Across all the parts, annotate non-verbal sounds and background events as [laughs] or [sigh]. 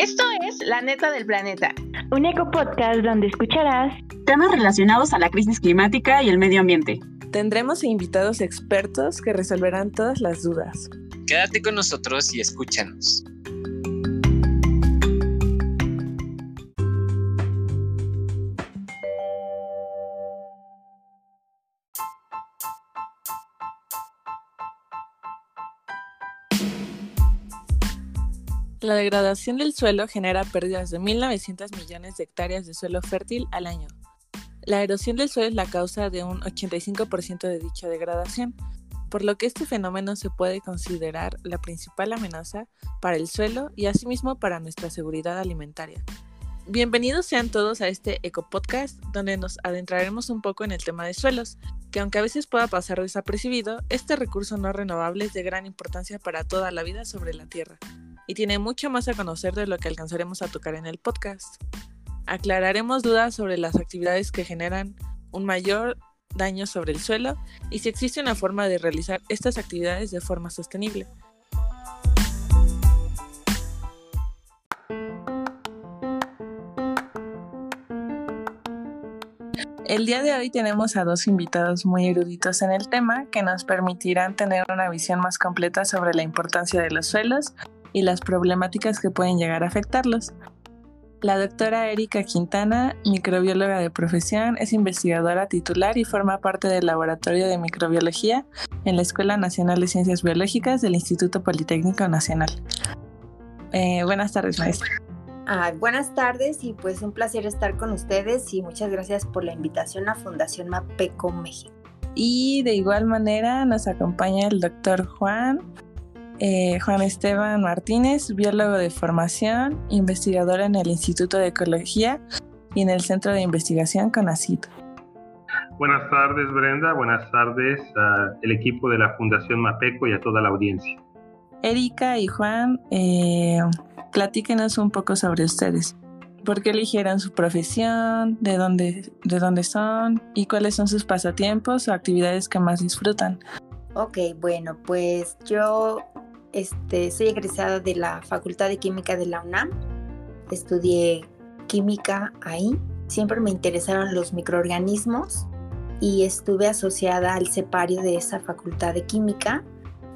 Esto es La Neta del Planeta. Un eco podcast donde escucharás temas relacionados a la crisis climática y el medio ambiente. Tendremos invitados expertos que resolverán todas las dudas. Quédate con nosotros y escúchanos. La degradación del suelo genera pérdidas de 1.900 millones de hectáreas de suelo fértil al año. La erosión del suelo es la causa de un 85% de dicha degradación, por lo que este fenómeno se puede considerar la principal amenaza para el suelo y asimismo para nuestra seguridad alimentaria. Bienvenidos sean todos a este Eco Podcast, donde nos adentraremos un poco en el tema de suelos, que aunque a veces pueda pasar desapercibido, este recurso no renovable es de gran importancia para toda la vida sobre la Tierra y tiene mucho más a conocer de lo que alcanzaremos a tocar en el podcast. Aclararemos dudas sobre las actividades que generan un mayor daño sobre el suelo y si existe una forma de realizar estas actividades de forma sostenible. El día de hoy tenemos a dos invitados muy eruditos en el tema que nos permitirán tener una visión más completa sobre la importancia de los suelos y las problemáticas que pueden llegar a afectarlos. La doctora Erika Quintana, microbióloga de profesión, es investigadora titular y forma parte del Laboratorio de Microbiología en la Escuela Nacional de Ciencias Biológicas del Instituto Politécnico Nacional. Eh, buenas tardes, maestra. buenas tardes y pues un placer estar con ustedes y muchas gracias por la invitación a Fundación MAPECO México. Y de igual manera nos acompaña el doctor Juan eh, Juan Esteban Martínez, biólogo de formación, investigador en el Instituto de Ecología y en el Centro de Investigación CONACIT. Buenas tardes, Brenda. Buenas tardes al equipo de la Fundación Mapeco y a toda la audiencia. Erika y Juan, eh, platíquenos un poco sobre ustedes. ¿Por qué eligieron su profesión? ¿De dónde, ¿De dónde son? ¿Y cuáles son sus pasatiempos o actividades que más disfrutan? Ok, bueno, pues yo este, soy egresada de la Facultad de Química de la UNAM. Estudié química ahí. Siempre me interesaron los microorganismos y estuve asociada al separio de esa Facultad de Química.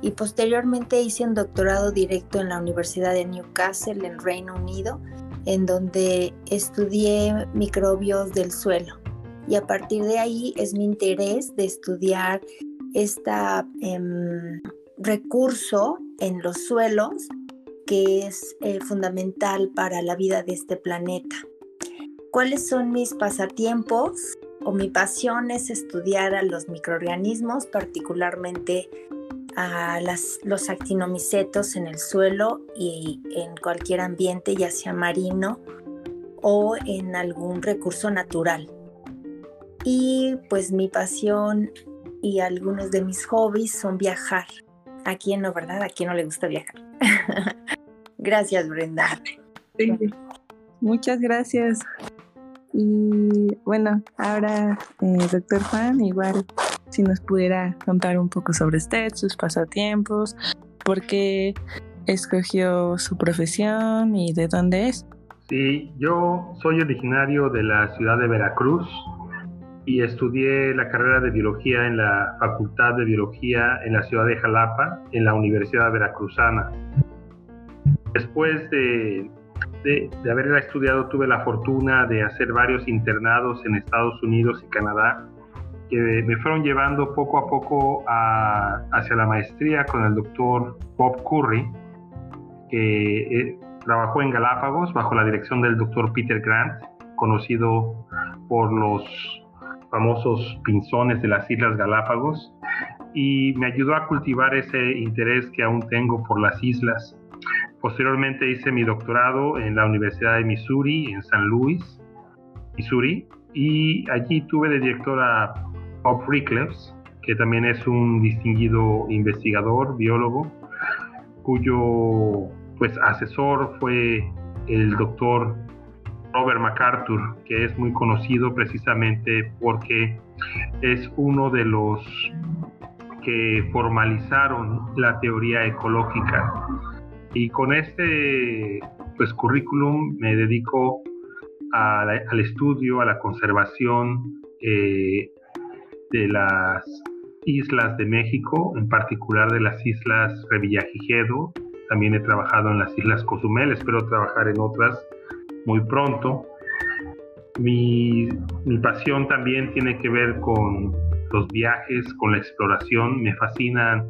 Y posteriormente hice un doctorado directo en la Universidad de Newcastle, en Reino Unido, en donde estudié microbios del suelo. Y a partir de ahí es mi interés de estudiar esta em, recurso en los suelos que es eh, fundamental para la vida de este planeta. ¿Cuáles son mis pasatiempos? O mi pasión es estudiar a los microorganismos, particularmente a los actinomicetos en el suelo y en cualquier ambiente, ya sea marino o en algún recurso natural. Y pues mi pasión y algunos de mis hobbies son viajar. ¿A quién no, verdad? ¿A quién no le gusta viajar? [laughs] gracias, Brenda. Muchas gracias. Y bueno, ahora, eh, doctor Juan, igual si nos pudiera contar un poco sobre usted, sus pasatiempos, por qué escogió su profesión y de dónde es. Sí, yo soy originario de la ciudad de Veracruz, y estudié la carrera de biología en la Facultad de Biología en la ciudad de Jalapa, en la Universidad Veracruzana. Después de, de, haberla estudiado, tuve la fortuna de hacer varios internados en Estados Unidos y Canadá, que me fueron llevando poco a poco hacia la maestría con el doctor Bob Curry, que eh, trabajó en Galápagos bajo la dirección del doctor Peter Grant, conocido por los famosos pinzones de las Islas Galápagos y me ayudó a cultivar ese interés que aún tengo por las islas. Posteriormente hice mi doctorado en la Universidad de Missouri, en San Luis, Missouri, y allí tuve de director a Bob Rickles, que también es un distinguido investigador, biólogo, cuyo pues asesor fue el doctor Robert MacArthur, que es muy conocido precisamente porque es uno de los que formalizaron la teoría ecológica. Y con este pues currículum me dedico al estudio, a la conservación eh, de las islas de México, en particular de las islas Revillagigedo. También he trabajado en las islas Cozumel, espero trabajar en otras muy pronto. Mi, mi pasión también tiene que ver con los viajes, con la exploración. Me fascinan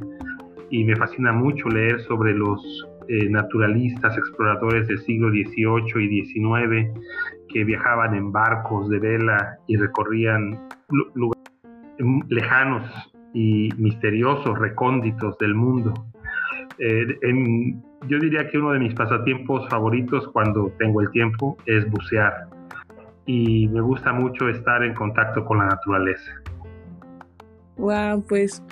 y me fascina mucho leer sobre los eh, naturalistas, exploradores del siglo XVIII y XIX que viajaban en barcos de vela y recorrían lugares lejanos y misteriosos, recónditos del mundo. Eh, yo diría que uno de mis pasatiempos favoritos cuando tengo el tiempo es bucear y me gusta mucho estar en contacto con la naturaleza. Wow, pues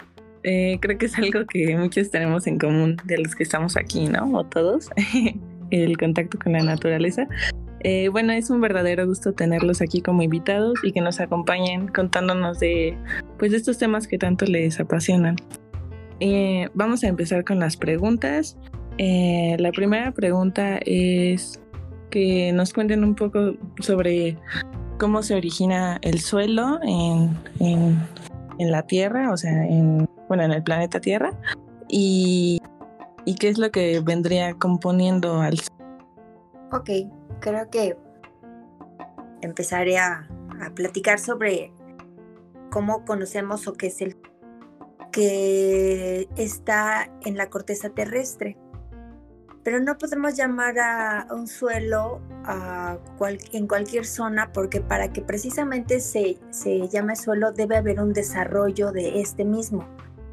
eh, creo que es algo que muchos tenemos en común de los que estamos aquí, ¿no? O todos, [laughs] el contacto con la naturaleza. Eh, bueno, es un verdadero gusto tenerlos aquí como invitados y que nos acompañen contándonos de, pues, de estos temas que tanto les apasionan. Eh, vamos a empezar con las preguntas. La primera pregunta es que nos cuenten un poco sobre cómo se origina el suelo en, en, la Tierra, o sea, en, bueno, en el planeta Tierra, y, y qué es lo que vendría componiendo al Ok, creo que empezaré a, a platicar sobre cómo conocemos o qué es el que está en la corteza terrestre pero no podemos llamar a, un suelo a en cualquier zona porque para que precisamente se, se llame suelo debe haber un desarrollo de este mismo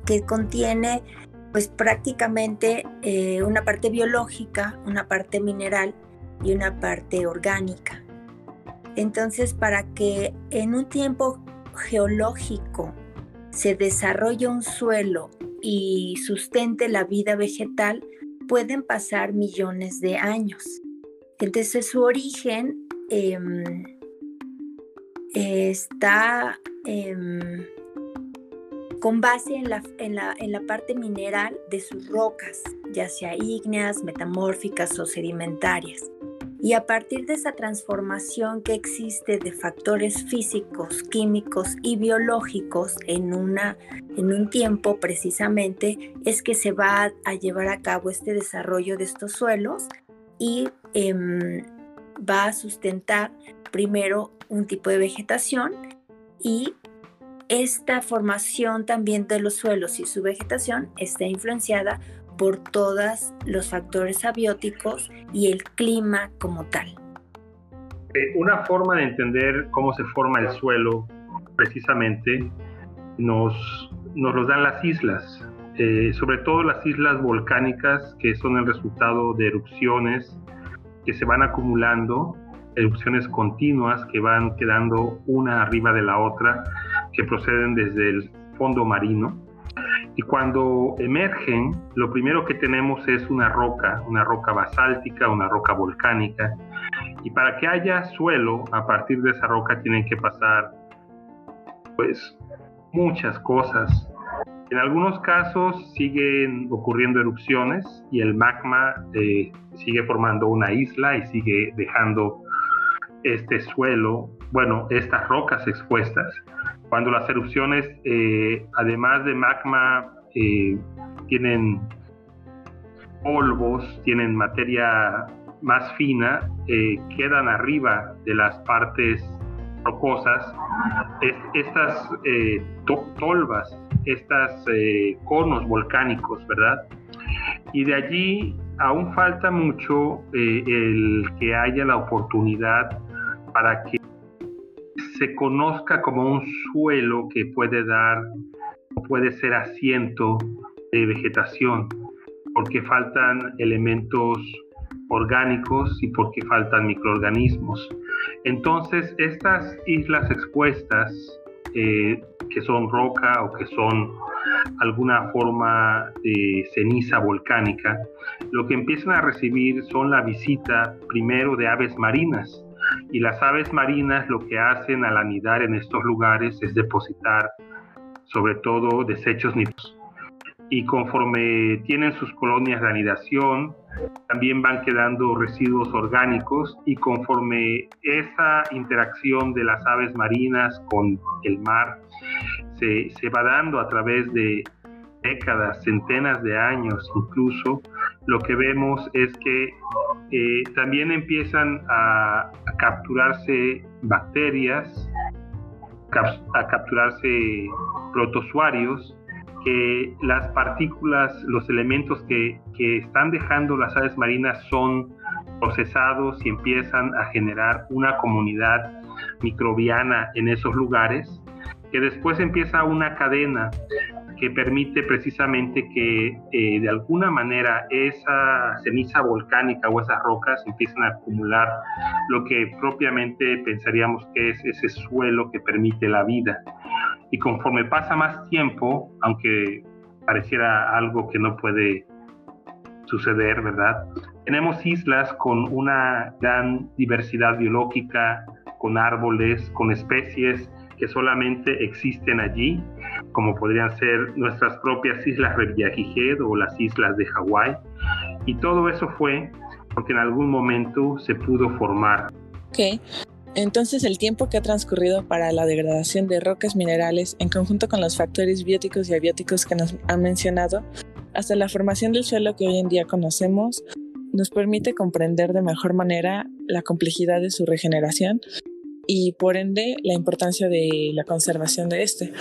que contiene pues prácticamente eh, una parte biológica, una parte mineral y una parte orgánica. Entonces para que en un tiempo geológico se desarrolle un suelo y sustente la vida vegetal, pueden pasar millones de años. Entonces su origen em, está em, con base en la, en, la, en la parte mineral de sus rocas, ya sea ígneas, metamórficas o sedimentarias. Y a partir de esa transformación que existe de factores físicos, químicos y biológicos en, una, en un tiempo precisamente, es que se va a, llevar a cabo este desarrollo de estos suelos y em, va a sustentar primero un tipo de vegetación y esta formación también de los suelos y su vegetación está influenciada por todos los factores abióticos y el clima como tal. Eh, una forma de entender cómo se forma el suelo precisamente nos, nos lo dan las islas, eh, sobre todo las islas volcánicas que son el resultado de erupciones que se van acumulando, erupciones continuas que van quedando una arriba de la otra, que proceden desde el fondo marino y cuando emergen, lo primero que tenemos es una roca, una roca basáltica, una roca volcánica. Y para que haya suelo, a partir de esa roca tienen que pasar, pues, muchas cosas. En algunos casos siguen ocurriendo erupciones y el magma eh, sigue formando una isla y sigue dejando este suelo, bueno, estas rocas expuestas cuando las erupciones, eh, además de magma, eh, tienen polvos, tienen materia más fina, eh, quedan arriba de las partes rocosas, estas tolvas, estas conos volcánicos, ¿verdad? Y de allí aún falta mucho el que haya la oportunidad para que se conozca como un suelo que puede dar, puede ser asiento de vegetación, porque faltan elementos orgánicos y porque faltan microorganismos. Entonces, estas islas expuestas, eh, que son roca o que son alguna forma de ceniza volcánica, lo que empiezan a recibir son la visita primero de aves marinas, y las aves marinas lo que hacen al anidar en estos lugares es depositar sobre todo desechos y conforme tienen sus colonias de anidación, también van quedando residuos orgánicos y conforme esa interacción de las aves marinas con el mar se, se va dando a través de décadas, centenas de años incluso, lo que vemos es que eh, también empiezan a, capturarse bacterias, a capturarse protozoarios, que las partículas, los elementos que, que están dejando las aves marinas son procesados y empiezan a generar una comunidad microbiana en esos lugares, que después empieza una cadena que permite precisamente que eh, de alguna manera esa ceniza volcánica o esas rocas empiecen a acumular lo que propiamente pensaríamos que es ese suelo que permite la vida. Y conforme pasa más tiempo, aunque pareciera algo que no puede suceder, ¿verdad? Tenemos islas con una gran diversidad biológica, con árboles, con especies que solamente existen allí, como podrían ser nuestras propias islas Revillagigedo o las islas de Hawái. Y todo eso fue porque en algún momento se pudo formar. Ok, entonces el tiempo que ha transcurrido para la degradación de rocas minerales en conjunto con los factores bióticos y abióticos que nos han mencionado, hasta la formación del suelo que hoy en día conocemos, nos permite comprender de mejor manera la complejidad de su regeneración y por ende la importancia de la conservación de este.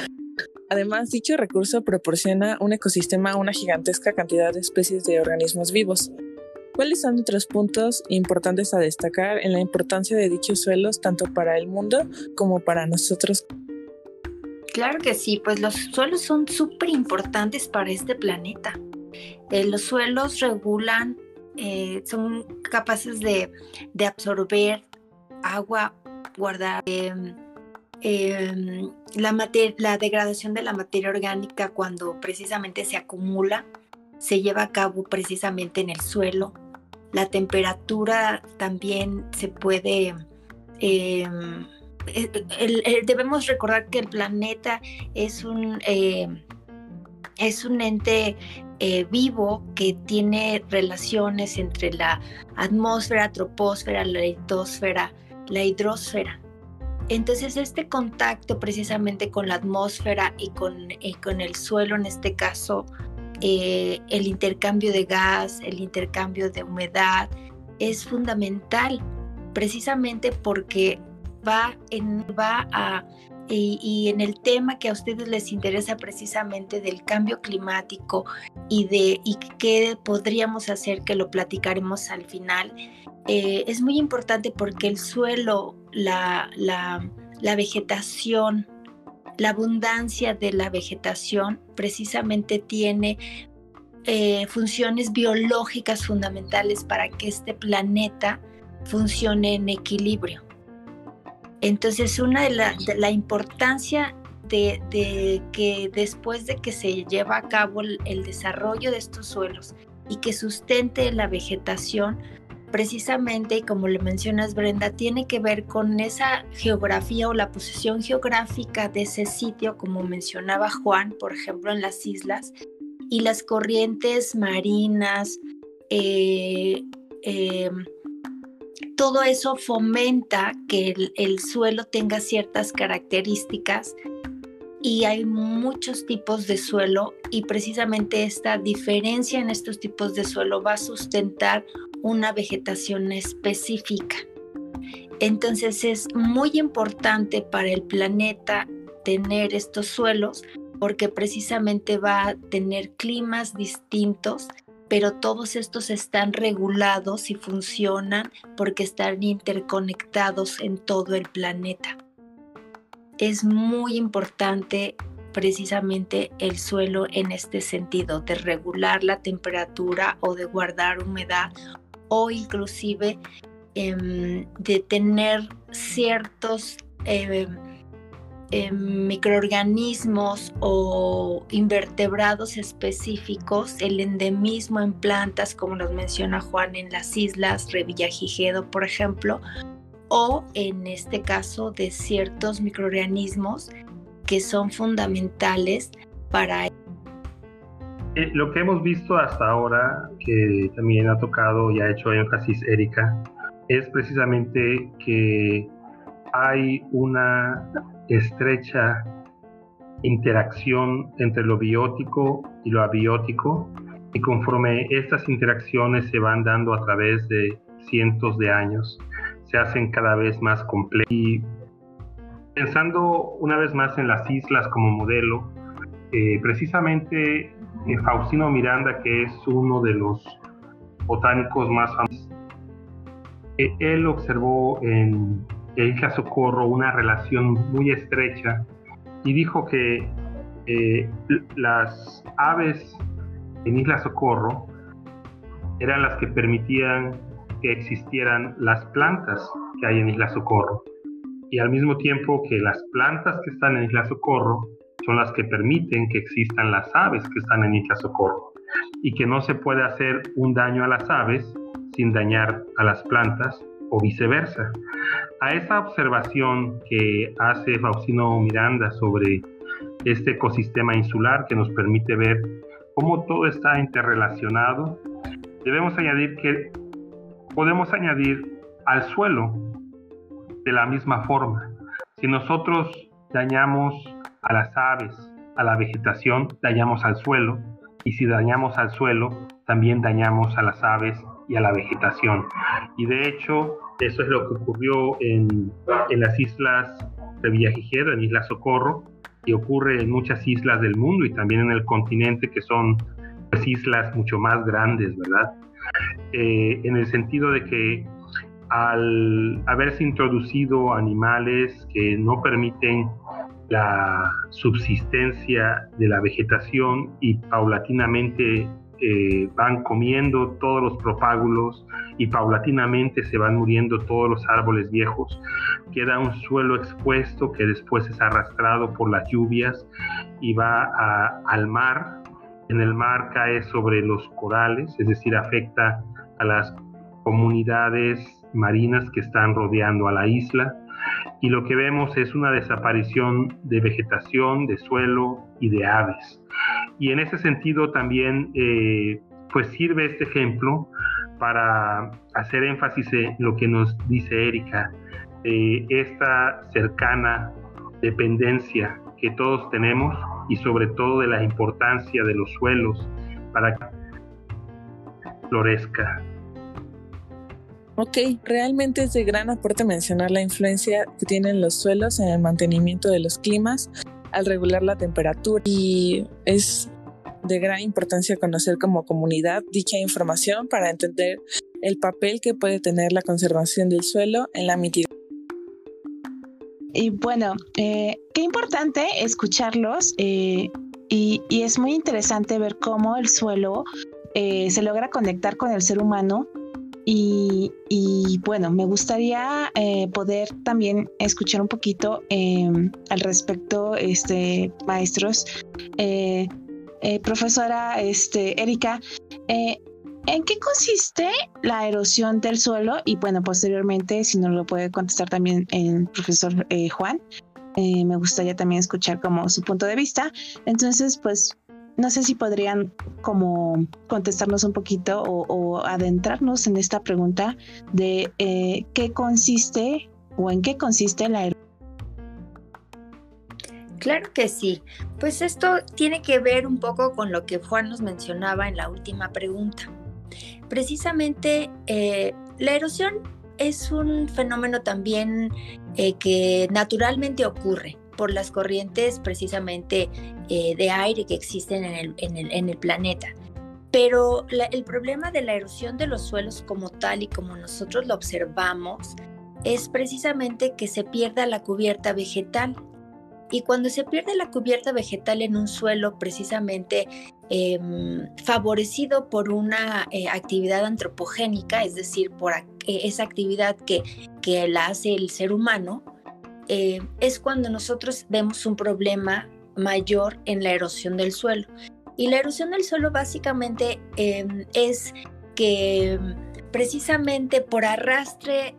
Además, dicho recurso proporciona un ecosistema a una gigantesca cantidad de especies de organismos vivos. ¿Cuáles son otros puntos importantes a destacar en la importancia de dichos suelos tanto para el mundo como para nosotros? Claro que sí, pues los suelos son súper importantes para este planeta. Eh, los suelos regulan, eh, son capaces de, de absorber agua guardar em, em, la, degradación de la materia orgánica cuando precisamente se acumula, se lleva a cabo precisamente en el suelo. La temperatura también se puede... Em, eh, debemos recordar que el planeta es un, es un ente eh, vivo que tiene relaciones entre la atmósfera, troposfera, la litosfera, la hidrosfera. Entonces este contacto precisamente con la atmósfera y con, con el suelo, en este caso, eh, el intercambio de gas, el intercambio de humedad, es fundamental precisamente porque va, en, va a... Y, en el tema que a ustedes les interesa precisamente del cambio climático y de y qué podríamos hacer, que lo platicaremos al final, eh, es muy importante porque el suelo, la, vegetación, la abundancia de la vegetación precisamente tiene eh, funciones biológicas fundamentales para que este planeta funcione en equilibrio. Entonces, una de la, importancia de, que después de que se lleva a cabo el desarrollo de estos suelos y que sustente la vegetación, precisamente, como le mencionas Brenda, tiene que ver con esa geografía o la posición geográfica de ese sitio, como mencionaba Juan, por ejemplo, en las islas, y las corrientes marinas, eh, em, todo eso fomenta que el, suelo tenga ciertas características y hay muchos tipos de suelo y precisamente esta diferencia en estos tipos de suelo va a sustentar una vegetación específica. Entonces es muy importante para el planeta tener estos suelos porque precisamente va a tener climas distintos, pero todos estos están regulados y funcionan porque están interconectados en todo el planeta. Es muy importante precisamente el suelo en este sentido, de regular la temperatura o de guardar humedad o inclusive em, de tener ciertos em, em, microorganismos o invertebrados específicos, el endemismo en plantas, como nos menciona Juan en las islas Revillagigedo, por ejemplo, o en este caso de ciertos microorganismos que son fundamentales para Eh, lo que hemos visto hasta ahora, que también ha tocado y ha hecho énfasis Erika, es precisamente que hay una estrecha interacción entre lo biótico y lo abiótico y conforme estas interacciones se van dando a través de cientos de años, se hacen cada vez más complejas. Y pensando una vez más en las islas como modelo, eh, precisamente eh, Faustino Miranda, que es uno de los botánicos más famosos, eh, él observó en Isla Socorro una relación muy estrecha y dijo que las aves en Isla Socorro eran las que permitían que existieran las plantas que hay en Isla Socorro y al mismo tiempo que las plantas que están en Isla Socorro son las que permiten que existan las aves que están en Isla Socorro y que no se puede hacer un daño a las aves sin dañar a las plantas o viceversa. A esa observación que hace Faustino Miranda sobre este ecosistema insular que nos permite ver cómo todo está interrelacionado, debemos añadir que podemos añadir al suelo de la misma forma. Si nosotros dañamos a las aves, a la vegetación, dañamos al suelo, y si dañamos al suelo, también dañamos a las aves y a la vegetación. Y de hecho, eso es lo que ocurrió en, en las islas de Villagigedo, en Isla Socorro, y ocurre en muchas islas del mundo y también en el continente que son pues, islas mucho más grandes, ¿verdad? Eh, en el sentido de que al haberse introducido animales que no permiten la subsistencia de la vegetación y paulatinamente eh, van comiendo todos los propágulos y paulatinamente se van muriendo todos los árboles viejos. Queda un suelo expuesto que después es arrastrado por las lluvias y va al mar. En el mar cae sobre los corales, es decir, afecta a las comunidades marinas que están rodeando a la isla. Y lo que vemos es una desaparición de vegetación, de suelo y de aves. Y en ese sentido también eh, pues sirve este ejemplo para hacer énfasis en lo que nos dice Erika, esta cercana dependencia que todos tenemos y sobre todo de la importancia de los suelos para que florezca. Ok, realmente es de gran aporte mencionar la influencia que tienen los suelos en el mantenimiento de los climas al regular la temperatura y es de gran importancia conocer como comunidad dicha información para entender el papel que puede tener la conservación del suelo en la mitigación. Y bueno, eh, qué importante escucharlos eh, y, es muy interesante ver cómo el suelo eh, se logra conectar con el ser humano y, bueno, me gustaría poder también escuchar un poquito em, al respecto, este, maestros. Eh, profesora este, Erika, eh, ¿en qué consiste la erosión del suelo? Y bueno, posteriormente, si no lo puede contestar también el profesor eh, Juan, me gustaría también escuchar como su punto de vista. Entonces, pues, no sé si podrían como contestarnos un poquito o, o adentrarnos en esta pregunta de qué consiste o en qué consiste la erosión Claro que sí. Pues esto tiene que ver un poco con lo que Juan nos mencionaba en la última pregunta. Precisamente eh, la erosión es un fenómeno también eh, que naturalmente ocurre por las corrientes precisamente eh, de aire que existen en el, planeta. Pero el problema de la erosión de los suelos como tal y como nosotros lo observamos es precisamente que se pierda la cubierta vegetal y cuando se pierde la cubierta vegetal en un suelo precisamente em, favorecido por una eh, actividad antropogénica, es decir, por eh, esa actividad que, que, la hace el ser humano, eh, es cuando nosotros vemos un problema mayor en la erosión del suelo. Y la erosión del suelo básicamente em, es que precisamente por arrastre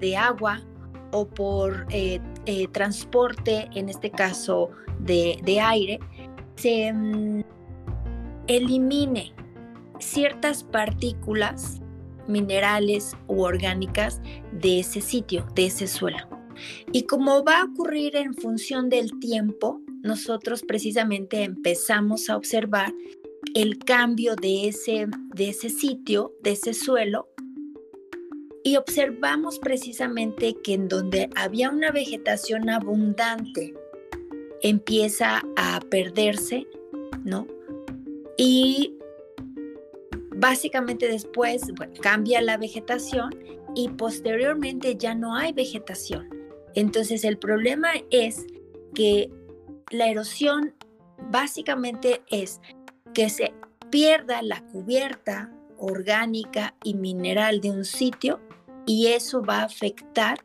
de agua o por eh, eh, transporte, en este caso de, aire, se, mm, elimine ciertas partículas minerales u orgánicas de ese sitio, de ese suelo. Y como va a ocurrir en función del tiempo, nosotros precisamente empezamos a observar el cambio de ese, de ese sitio, de ese suelo, y observamos precisamente que en donde había una vegetación abundante, empieza a perderse, ¿no? Y básicamente después cambia la vegetación y posteriormente ya no hay vegetación. Entonces el problema es que la erosión básicamente es que se pierda la cubierta orgánica y mineral de un sitio y eso va a afectar,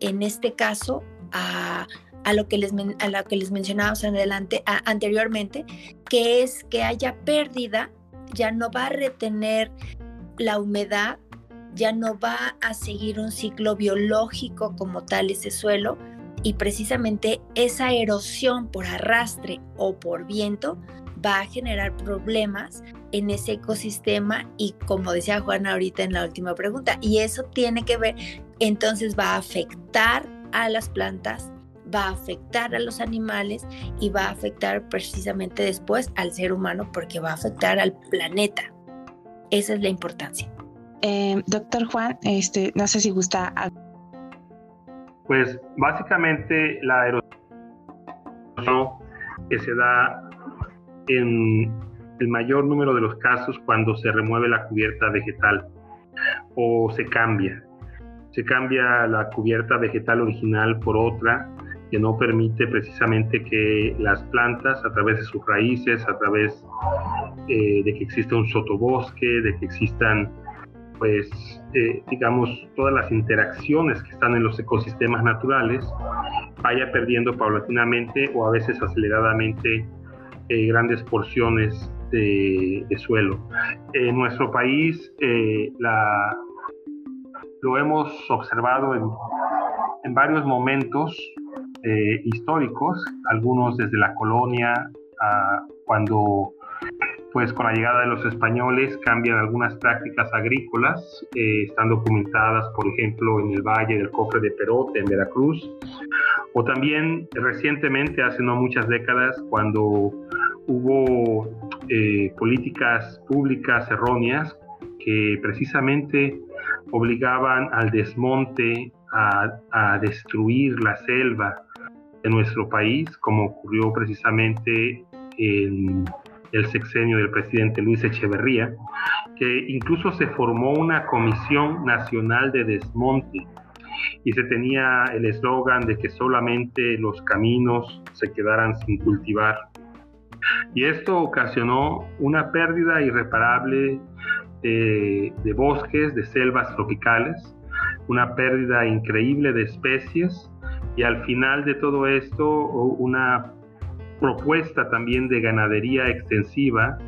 en este caso, a, lo, que les, a lo que les mencionábamos adelante, anteriormente, que es que haya pérdida, ya no va a retener la humedad, ya no va a seguir un ciclo biológico como tal ese suelo y precisamente esa erosión por arrastre o por viento va a generar problemas en ese ecosistema y como decía Juana ahorita en la última pregunta, y eso tiene que ver, entonces va a afectar a las plantas, va a afectar a los animales y va a afectar precisamente después al ser humano porque va a afectar al planeta. Esa es la importancia. Eh, doctor Juan, este, no sé si gusta. Pues básicamente la erosión que se da en el mayor número de los casos cuando se remueve la cubierta vegetal o se cambia. Se cambia la cubierta vegetal original por otra que no permite precisamente que las plantas a través de sus raíces, a través eh, de que exista un sotobosque, de que existan pues eh, digamos todas las interacciones que están en los ecosistemas naturales, vaya perdiendo paulatinamente o a veces aceleradamente eh, grandes porciones de, suelo. En nuestro país eh, lo hemos observado en, en varios momentos históricos, algunos desde la colonia, a cuando pues con la llegada de los españoles cambian algunas prácticas agrícolas, están documentadas, por ejemplo, en el Valle del Cofre de Perote, en Veracruz, o también recientemente, hace no muchas décadas, cuando hubo eh, políticas públicas erróneas que precisamente obligaban al desmonte, a, destruir la selva de nuestro país, como ocurrió precisamente en el sexenio del presidente Luis Echeverría, que incluso se formó una comisión nacional de desmonte. Y se tenía el eslogan de que solamente los caminos se quedaran sin cultivar. Y esto ocasionó una pérdida irreparable de, bosques, de selvas tropicales, una pérdida increíble de especies y al final de todo esto una propuesta también de ganadería extensiva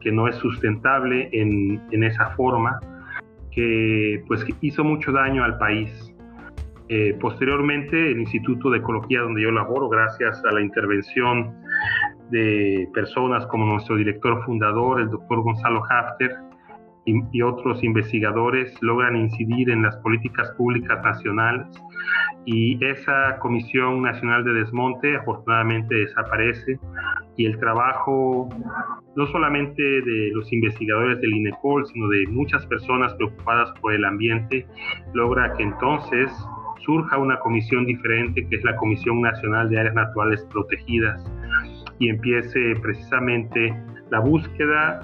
que no es sustentable en, esa forma, que pues hizo mucho daño al país. Eh, posteriormente, el Instituto de Ecología donde yo laboro, gracias a la intervención de personas como nuestro director fundador, el doctor Gonzalo Hafter, y, otros investigadores logran incidir en las políticas públicas nacionales. Y esa Comisión Nacional de Desmonte afortunadamente desaparece. Y el trabajo no solamente de los investigadores del INECOL, sino de muchas personas preocupadas por el ambiente, logra que entonces surja una comisión diferente que es la Comisión Nacional de Áreas Naturales Protegidas y empiece precisamente la búsqueda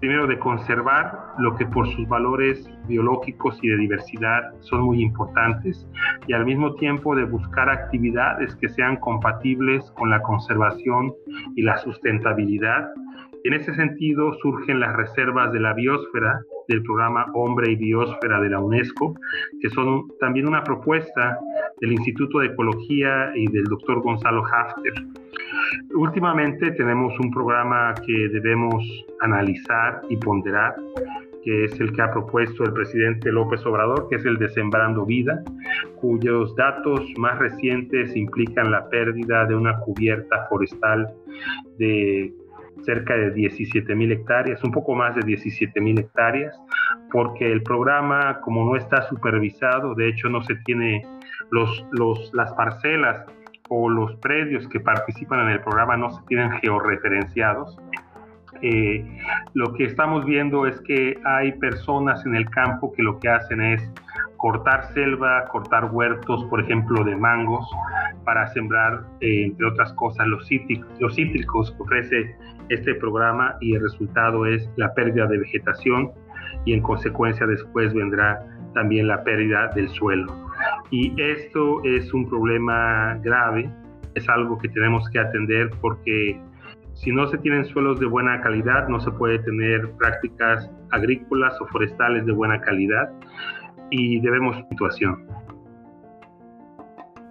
primero de conservar lo que por sus valores biológicos y de diversidad son muy importantes y al mismo tiempo de buscar actividades que sean compatibles con la conservación y la sustentabilidad. En ese sentido surgen las reservas de la biosfera del programa Hombre y Biosfera de la UNESCO, que son también una propuesta del Instituto de Ecología y del doctor Gonzalo Hafter. Últimamente tenemos un programa que debemos analizar y ponderar, que es el que ha propuesto el presidente López Obrador, que es el de Sembrando Vida, cuyos datos más recientes implican la pérdida de una cubierta forestal de cerca de 17 mil hectáreas, un poco más de 17 mil hectáreas, porque el programa, como no está supervisado, de hecho no se tiene los, los, las parcelas o los predios que participan en el programa no se tienen georreferenciados. Eh, lo que estamos viendo es que hay personas en el campo que lo que hacen es cortar selva, cortar huertos, por ejemplo, de mangos, para sembrar, eh, entre otras cosas, los cítricos, los ofrece este programa y el resultado es la pérdida de vegetación y en consecuencia después vendrá también la pérdida del suelo. Y esto es un problema grave, es algo que tenemos que atender porque si no se tienen suelos de buena calidad, no se puede tener prácticas agrícolas o forestales de buena calidad y debemos situación.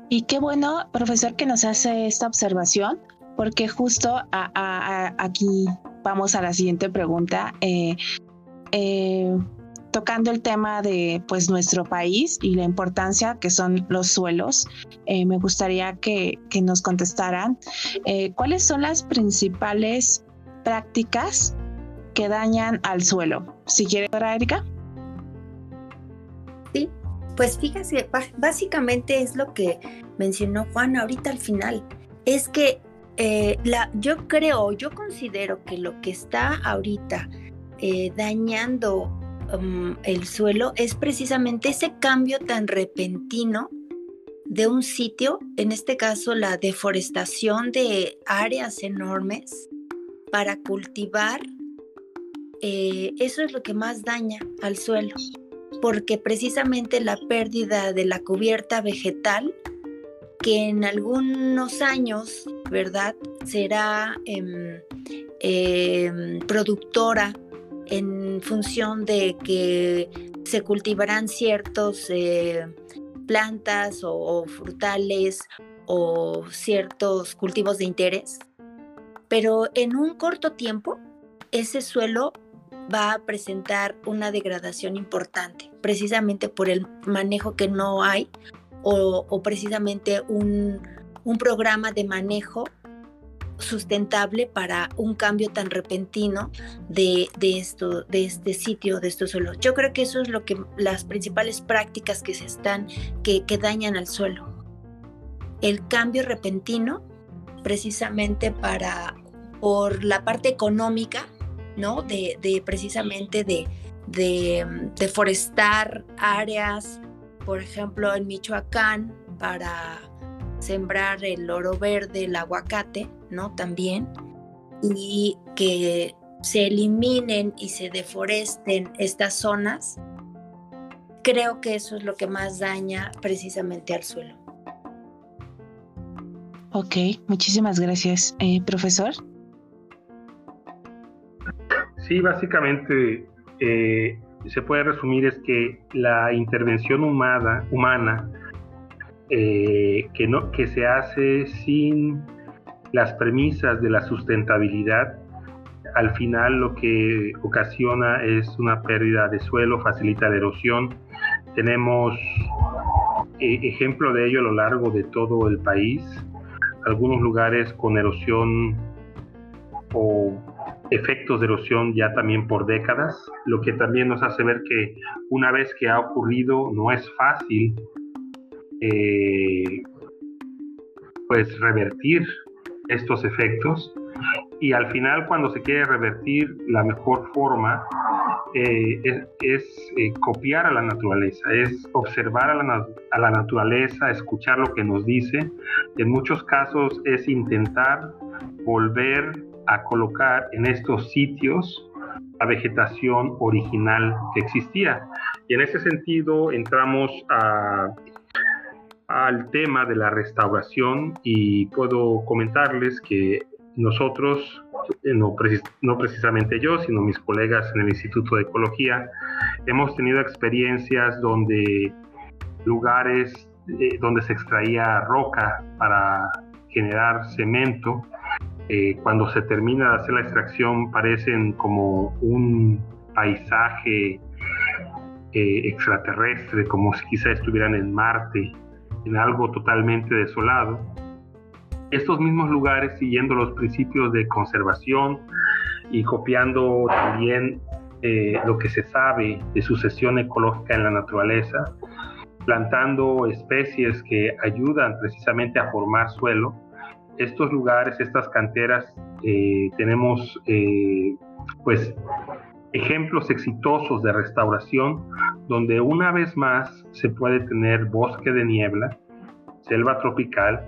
Y qué bueno, profesor, que nos hace esta observación, porque justo aquí vamos a la siguiente pregunta. Eh, eh, tocando el tema de pues nuestro país y la importancia que son los suelos, eh, me gustaría que, nos contestaran cuáles son las principales prácticas que dañan al suelo. Si quiere, Erika. Pues fíjese, básicamente es lo que mencionó Juan ahorita al final. Es que eh, la, yo creo, yo considero que lo que está ahorita eh, dañando um, el suelo es precisamente ese cambio tan repentino de un sitio, en este caso la deforestación de áreas enormes para cultivar, eh, eso es lo que más daña al suelo porque precisamente la pérdida de la cubierta vegetal, que en algunos años, ¿verdad?, será em, em, productora en función de que se cultivarán ciertos eh, plantas o frutales o ciertos cultivos de interés, pero en un corto tiempo ese suelo va a presentar una degradación importante, precisamente por el manejo que no hay o, precisamente un, programa de manejo sustentable para un cambio tan repentino de, esto, de este sitio, de estos suelos. Yo creo que eso es lo que las principales prácticas que se están, que, que dañan al suelo. El cambio repentino, precisamente para, por la parte económica, ¿no? De, precisamente de, de, deforestar áreas, por ejemplo, en Michoacán, para sembrar el oro verde, el aguacate, ¿no? También. Y que se eliminen y se deforesten estas zonas, creo que eso es lo que más daña precisamente al suelo. Ok, muchísimas gracias, eh, profesor. Sí, básicamente eh, se puede resumir es que la intervención humana, eh, que, no, que se hace sin las premisas de la sustentabilidad, al final lo que ocasiona es una pérdida de suelo, facilita la erosión. Tenemos eh, ejemplo de ello a lo largo de todo el país, algunos lugares con erosión o efectos de erosión ya también por décadas, lo que también nos hace ver que una vez que ha ocurrido no es fácil eh, pues revertir estos efectos y al final cuando se quiere revertir la mejor forma eh, es, eh, copiar a la naturaleza, es observar a la, a la naturaleza, escuchar lo que nos dice. En muchos casos es intentar volver a colocar en estos sitios la vegetación original que existía. Y en ese sentido entramos al tema de la restauración y puedo comentarles que nosotros, eh, no, no, precisamente yo, sino mis colegas en el Instituto de Ecología, hemos tenido experiencias donde lugares eh, donde se extraía roca para generar cemento, eh, cuando se termina de hacer la extracción parecen como un paisaje eh, extraterrestre, como si quizá estuvieran en Marte, en algo totalmente desolado. estos mismos lugares, siguiendo los principios de conservación y copiando también eh, lo que se sabe de sucesión ecológica en la naturaleza, plantando especies que ayudan precisamente a formar suelo. Estos lugares, estas canteras, eh, tenemos eh, pues ejemplos exitosos de restauración donde una vez más se puede tener bosque de niebla, selva tropical,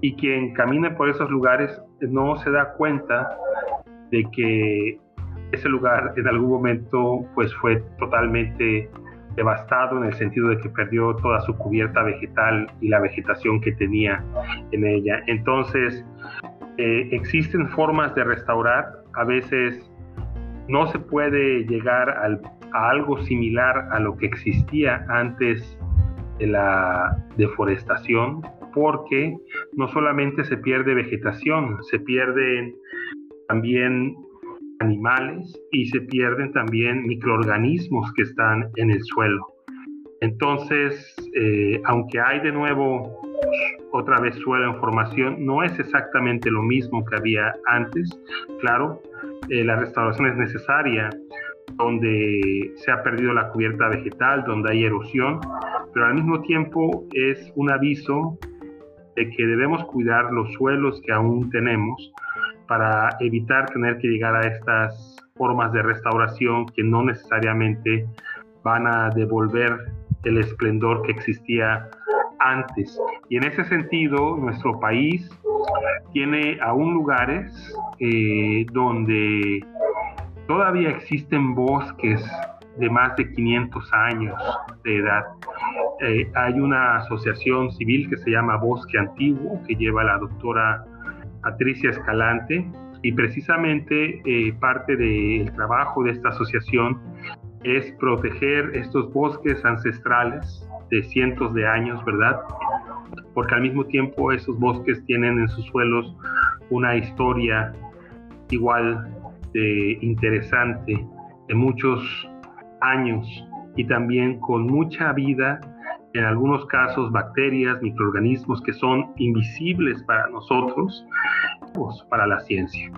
y quien camine por esos lugares no se da cuenta de que ese lugar en algún momento pues fue totalmente devastado en el sentido de que perdió toda su cubierta vegetal y la vegetación que tenía en ella. Entonces, eh, existen formas de restaurar, a veces no se puede llegar a algo similar a lo que existía antes de la deforestación, porque no solamente se pierde vegetación, se pierden también animales y se pierden también microorganismos que están en el suelo. Entonces, eh, aunque hay de nuevo otra vez suelo en formación, no es exactamente lo mismo que había antes. Claro, eh, la restauración es necesaria donde se ha perdido la cubierta vegetal, donde hay erosión, pero al mismo tiempo es un aviso de que debemos cuidar los suelos que aún tenemos para evitar tener que llegar a estas formas de restauración que no necesariamente van a devolver el esplendor que existía antes. Y en ese sentido, nuestro país tiene aún lugares eh, donde todavía existen bosques de más de 500 años de edad. Eh, hay una asociación civil que se llama Bosque Antiguo, que lleva la doctora Patricia Escalante, y precisamente eh, parte del trabajo de esta asociación es proteger estos bosques ancestrales de cientos de años, ¿verdad? Porque al mismo tiempo esos bosques tienen en sus suelos una historia igual de interesante, de muchos años y también con mucha vida, en algunos casos bacterias, microorganismos que son invisibles para nosotros, para la ciencia.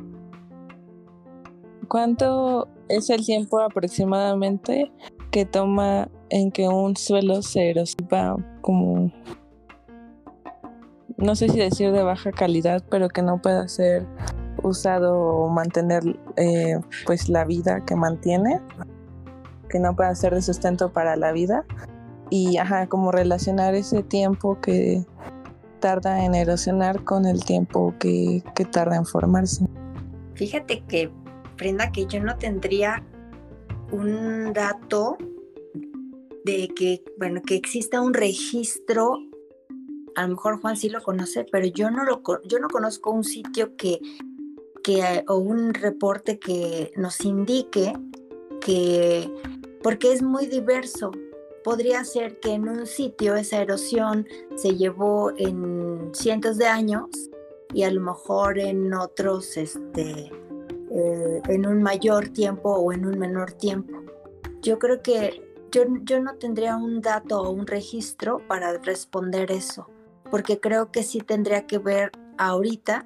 ¿Cuánto es el tiempo aproximadamente que toma en que un suelo se erosiva como, no sé si decir de baja calidad, pero que no pueda ser usado o mantener eh, pues la vida que mantiene, que no pueda ser de sustento para la vida y ajá, como relacionar ese tiempo que tarda en erosionar con el tiempo que, que tarda en formarse. Fíjate que, Prenda, que yo no tendría un dato de que, bueno, que exista un registro, a lo mejor Juan sí lo conoce, pero yo no, lo, yo no conozco un sitio que, que, o un reporte que nos indique que, porque es muy diverso, podría ser que en un sitio esa erosión se llevó en cientos de años y a lo mejor en otros este, eh, en un mayor tiempo o en un menor tiempo. Yo creo que yo, yo no tendría un dato o un registro para responder eso, porque creo que sí tendría que ver ahorita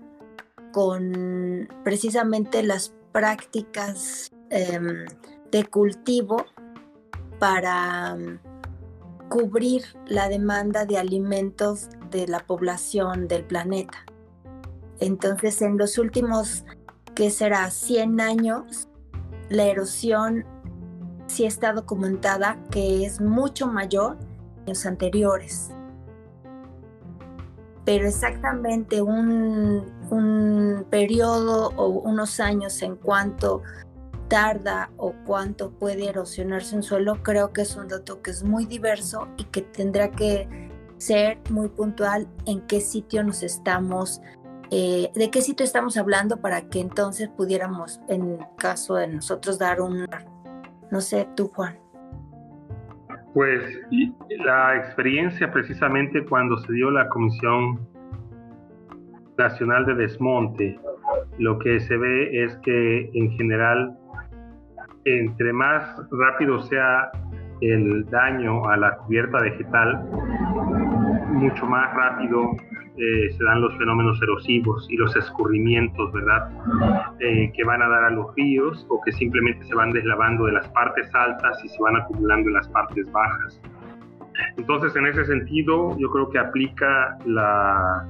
con precisamente las prácticas em, de cultivo para cubrir la demanda de alimentos de la población del planeta. Entonces, en los últimos, que será 100 años, la erosión sí está documentada que es mucho mayor en los anteriores. Pero exactamente un, un periodo o unos años en cuanto tarda o cuánto puede erosionarse un suelo, creo que es un dato que es muy diverso y que tendrá que ser muy puntual en qué sitio nos estamos, eh, de qué sitio estamos hablando para que entonces pudiéramos, en caso de nosotros, dar un, no sé, tú Juan. Pues la experiencia precisamente cuando se dio la Comisión Nacional de Desmonte, lo que se ve es que en general entre más rápido sea el daño a la cubierta vegetal, mucho más rápido eh, se dan los fenómenos erosivos y los escurrimientos, ¿verdad? Eh, que van a dar a los ríos o que simplemente se van deslavando de las partes altas y se van acumulando en las partes bajas. Entonces, en ese sentido, yo creo que aplica la,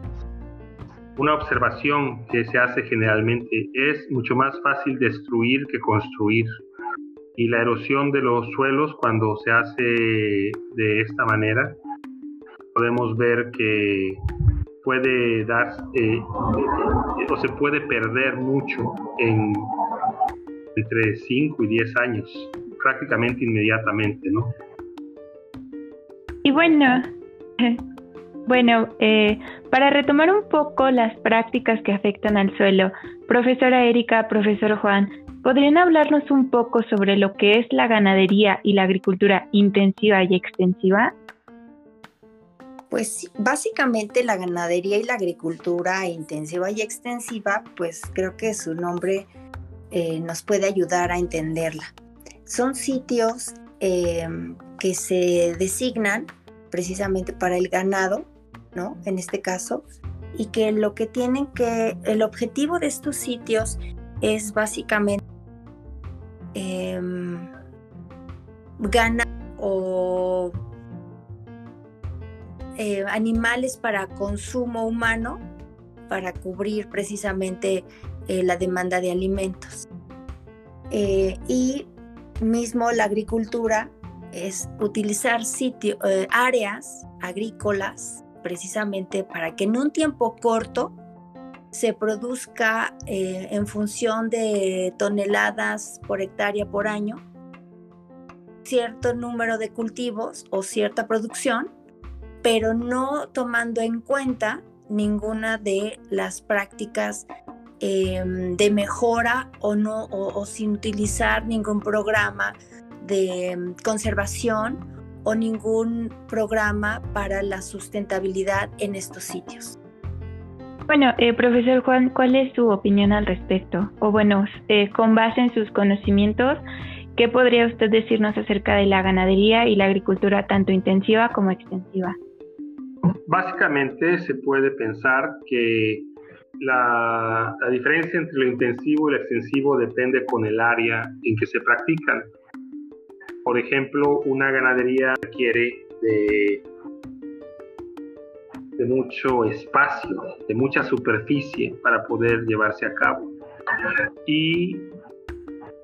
una observación que se hace generalmente. Es mucho más fácil destruir que construir. Y la erosión de los suelos, cuando se hace de esta manera, podemos ver que puede dar eh, o se puede perder mucho en entre 5 y 10 años, prácticamente inmediatamente, ¿no? Y bueno, [laughs] bueno, eh, para retomar un poco las prácticas que afectan al suelo, profesora Erika, profesor Juan, ¿podrían hablarnos un poco sobre lo que es la ganadería y la agricultura intensiva y extensiva? Pues básicamente la ganadería y la agricultura intensiva y extensiva, pues creo que su nombre eh, nos puede ayudar a entenderla. Son sitios em, que se designan precisamente para el ganado, ¿no? En este caso, y que lo que tienen que, el objetivo de estos sitios es básicamente em, ganar o eh, animales para consumo humano para cubrir precisamente eh, la demanda de alimentos. Eh, y mismo la agricultura es utilizar sitio, áreas agrícolas precisamente para que en un tiempo corto se produzca en función de toneladas por hectárea por año cierto número de cultivos o cierta producción pero no tomando en cuenta ninguna de las prácticas em, de mejora o, no, o, sin utilizar ningún programa de em, conservación o ningún programa para la sustentabilidad en estos sitios. Bueno, eh, profesor Juan, ¿cuál es su opinión al respecto? O bueno, eh, con base en sus conocimientos, ¿qué podría usted decirnos acerca de la ganadería y la agricultura tanto intensiva como extensiva? Básicamente se puede pensar que la, diferencia entre lo intensivo y lo extensivo depende con el área en que se practican. Por ejemplo, una ganadería requiere de, de mucho espacio, de mucha superficie para poder llevarse a cabo. Y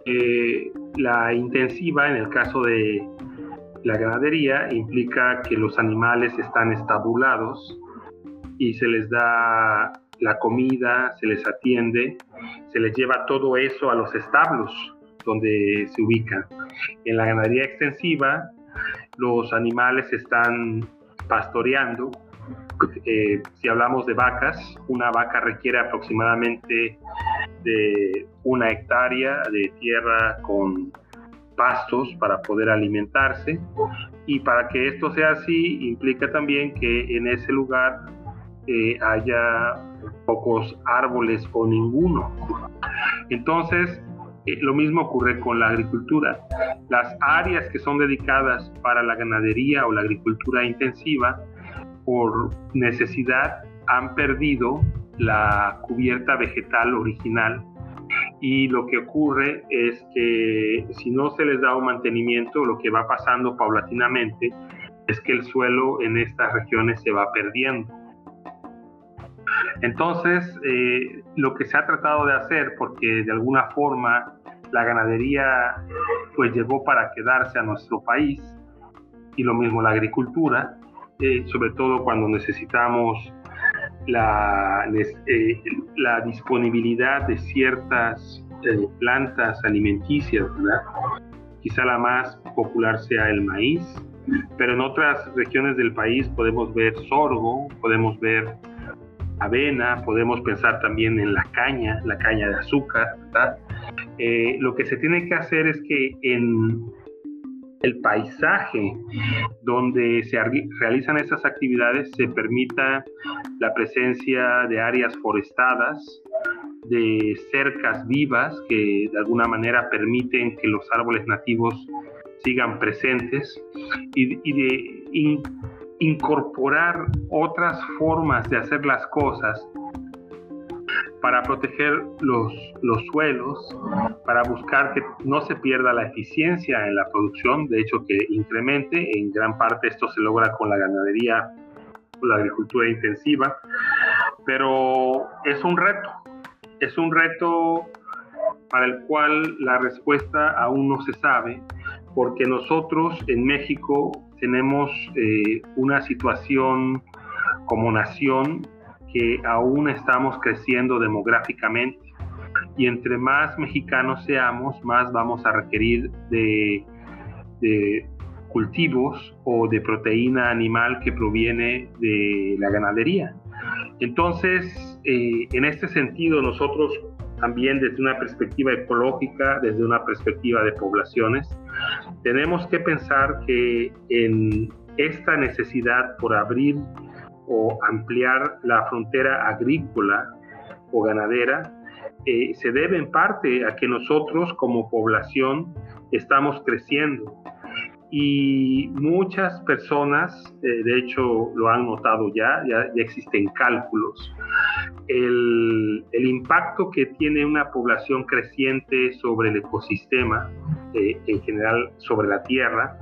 eh, la intensiva, en el caso de la ganadería implica que los animales están estabulados y se les da la comida, se les atiende, se les lleva todo eso a los establos donde se ubican. En la ganadería extensiva, los animales están pastoreando. Eh, si hablamos de vacas, una vaca requiere aproximadamente de una hectárea de tierra con pastos para poder alimentarse y para que esto sea así implica también que en ese lugar eh, haya pocos árboles o ninguno. Entonces, eh, lo mismo ocurre con la agricultura. Las áreas que son dedicadas para la ganadería o la agricultura intensiva, por necesidad, han perdido la cubierta vegetal original y lo que ocurre es que si no se les da un mantenimiento, lo que va pasando paulatinamente es que el suelo en estas regiones se va perdiendo. Entonces, eh, lo que se ha tratado de hacer, porque de alguna forma la ganadería pues llegó para quedarse a nuestro país, y lo mismo la agricultura, eh, sobre todo cuando necesitamos la, eh, disponibilidad de ciertas eh, plantas alimenticias, ¿verdad? Quizá la más popular sea el maíz, pero en otras regiones del país podemos ver sorgo, podemos ver avena, podemos pensar también en la caña, la caña de azúcar, ¿verdad? Lo que se tiene que hacer es que en el paisaje donde se realizan esas actividades se permita la presencia de áreas forestadas, de cercas vivas que de alguna manera permiten que los árboles nativos sigan presentes y, de incorporar otras formas de hacer las cosas para proteger los, los suelos, para buscar que no se pierda la eficiencia en la producción, de hecho que incremente, en gran parte esto se logra con la ganadería o la agricultura intensiva, pero es un reto, es un reto para el cual la respuesta aún no se sabe, porque nosotros en México tenemos eh, una situación como nación que aún estamos creciendo demográficamente y entre más mexicanos seamos, más vamos a requerir de, cultivos o de proteína animal que proviene de la ganadería. Entonces, eh, en este sentido, nosotros también desde una perspectiva ecológica, desde una perspectiva de poblaciones, tenemos que pensar que en esta necesidad por abrir o ampliar la frontera agrícola o ganadera eh, se debe en parte a que nosotros como población estamos creciendo y muchas personas, eh, de hecho lo han notado ya, ya, existen cálculos. El, el, impacto que tiene una población creciente sobre el ecosistema, eh, en general sobre la tierra,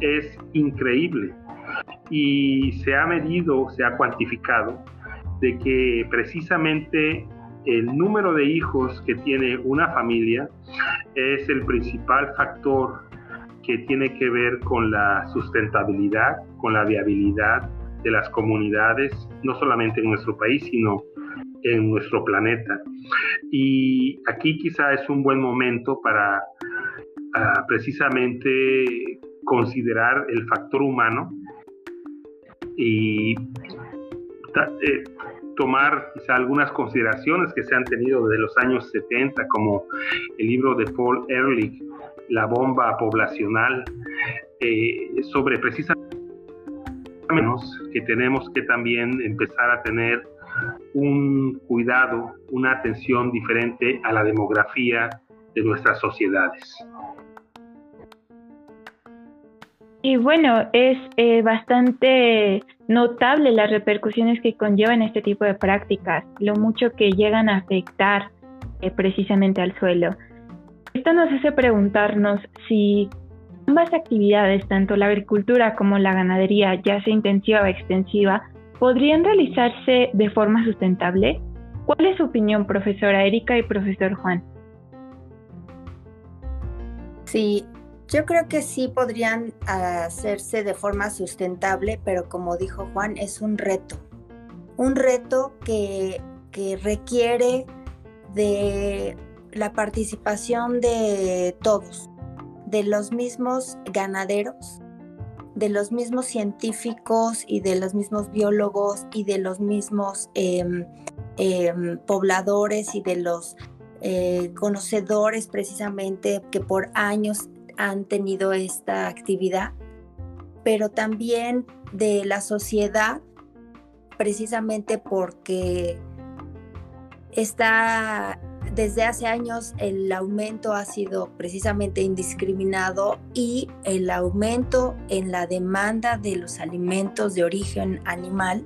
es increíble y se ha medido, se ha cuantificado de que precisamente el número de hijos que tiene una familia es el principal factor que tiene que ver con la sustentabilidad, con la viabilidad de las comunidades, no solamente en nuestro país, sino en nuestro planeta. Y aquí quizá es un buen momento para ah, precisamente considerar el factor humano y eh, tomar quizá algunas consideraciones que se han tenido desde los años 70, como el libro de Paul Ehrlich, La bomba poblacional, eh, sobre precisamente que tenemos que también empezar a tener un cuidado, una atención diferente a la demografía de nuestras sociedades. Y bueno, es eh, bastante notable las repercusiones que conllevan este tipo de prácticas, lo mucho que llegan a afectar eh, precisamente al suelo. Esto nos hace preguntarnos si ambas actividades, tanto la agricultura como la ganadería, ya sea intensiva o extensiva, podrían realizarse de forma sustentable. ¿Cuál es su opinión, profesora Erika y profesor Juan? Sí, yo creo que sí podrían hacerse de forma sustentable, pero como dijo Juan, es un reto. Un reto que, requiere de la participación de todos, de los mismos ganaderos, de los mismos científicos y de los mismos biólogos y de los mismos em, em, pobladores y de los eh, conocedores precisamente que por años han tenido esta actividad, pero también de la sociedad, precisamente porque está desde hace años el aumento ha sido precisamente indiscriminado y el aumento en la demanda de los alimentos de origen animal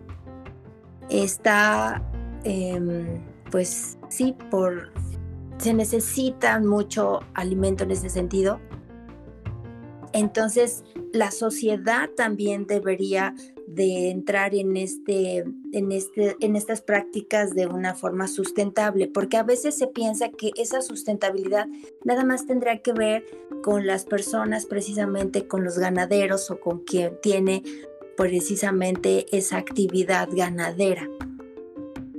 está, em, pues sí, por se necesita mucho alimento en ese sentido entonces, la sociedad también debería de entrar en, este, en, este, en estas prácticas de una forma sustentable, porque a veces se piensa que esa sustentabilidad nada más tendrá que ver con las personas, precisamente con los ganaderos o con quien tiene precisamente esa actividad ganadera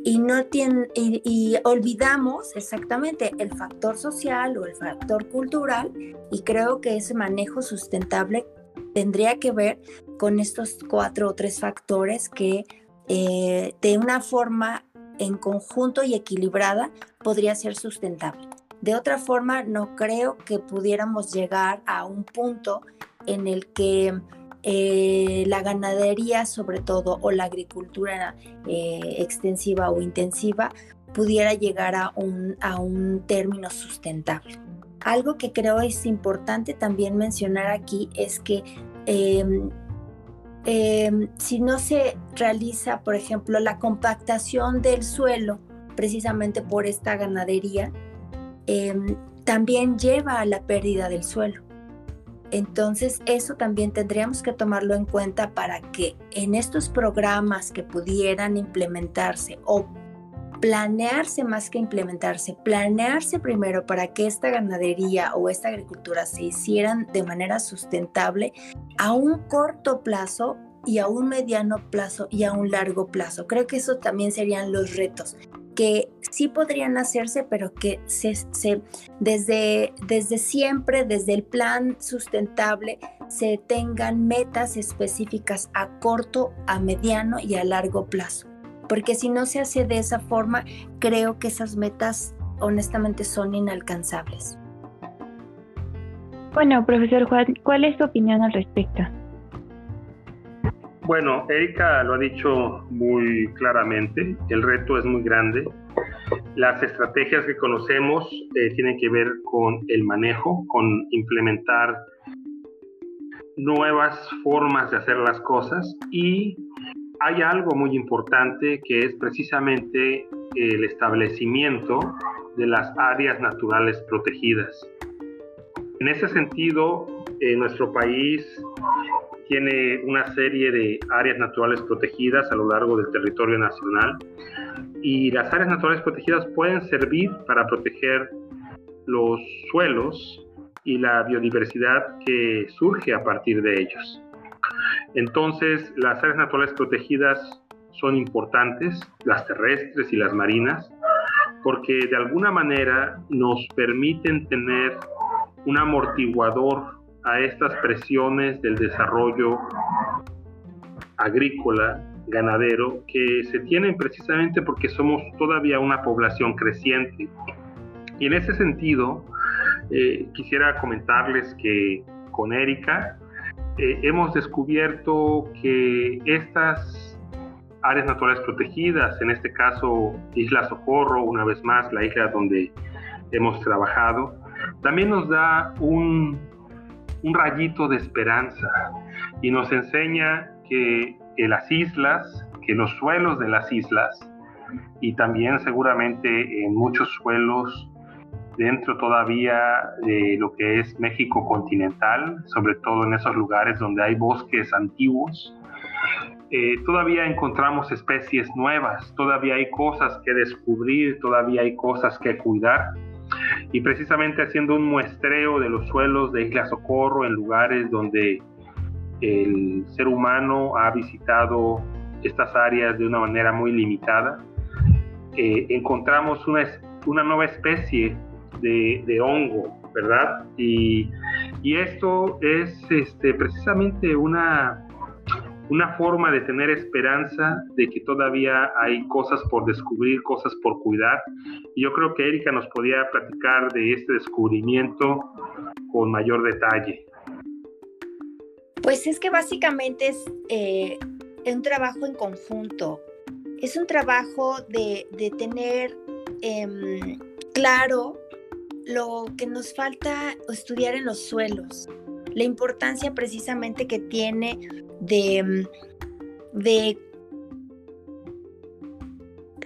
y olvidamos exactamente el factor social o el factor cultural y creo que ese manejo sustentable tendría que ver con estos cuatro o tres factores que eh, de una forma en conjunto y equilibrada podría ser sustentable. De otra forma, no creo que pudiéramos llegar a un punto en el que eh, la ganadería sobre todo o la agricultura eh, extensiva o intensiva pudiera llegar a un, a un término sustentable. Algo que creo es importante también mencionar aquí es que em, em, si no se realiza, por ejemplo, la compactación del suelo, precisamente por esta ganadería, em, también lleva a la pérdida del suelo. Entonces, eso también tendríamos que tomarlo en cuenta para que en estos programas que pudieran implementarse o planearse más que implementarse, planearse primero para que esta ganadería o esta agricultura se hicieran de manera sustentable a un corto plazo y a un mediano plazo y a un largo plazo. Creo que eso también serían los retos que sí podrían hacerse, pero que se, desde, desde siempre, desde el plan sustentable, se tengan metas específicas a corto, a mediano y a largo plazo. Porque si no se hace de esa forma, creo que esas metas honestamente son inalcanzables. Bueno, profesor Juan, ¿cuál es su opinión al respecto? Bueno, Erika lo ha dicho muy claramente, el reto es muy grande. Las estrategias que conocemos eh, tienen que ver con el manejo, con implementar nuevas formas de hacer las cosas y hay algo muy importante que es precisamente el establecimiento de las áreas naturales protegidas. En ese sentido, en nuestro país tiene una serie de áreas naturales protegidas a lo largo del territorio nacional y las áreas naturales protegidas pueden servir para proteger los suelos y la biodiversidad que surge a partir de ellos. Entonces, las áreas naturales protegidas son importantes, las terrestres y las marinas, porque de alguna manera nos permiten tener un amortiguador a estas presiones del desarrollo agrícola, ganadero, que se tienen precisamente porque somos todavía una población creciente. Y en ese sentido, eh, quisiera comentarles que con Erika eh, hemos descubierto que estas áreas naturales protegidas, en este caso Isla Socorro, una vez más la isla donde hemos trabajado, también nos da un un rayito de esperanza y nos enseña que, las islas, que los suelos de las islas y también seguramente en muchos suelos dentro todavía de lo que es México continental, sobre todo en esos lugares donde hay bosques antiguos, eh, todavía encontramos especies nuevas, todavía hay cosas que descubrir, todavía hay cosas que cuidar. Y precisamente haciendo un muestreo de los suelos de Isla Socorro en lugares donde el ser humano ha visitado estas áreas de una manera muy limitada, eh, encontramos una, una, nueva especie de, hongo, ¿verdad? Y, y, esto es este, precisamente una, una forma de tener esperanza de que todavía hay cosas por descubrir, cosas por cuidar. Y yo creo que Erika nos podía platicar de este descubrimiento con mayor detalle. Pues es que básicamente es eh, un trabajo en conjunto. Es un trabajo de, tener em, claro lo que nos falta estudiar en los suelos, la importancia precisamente que tiene de, mm, de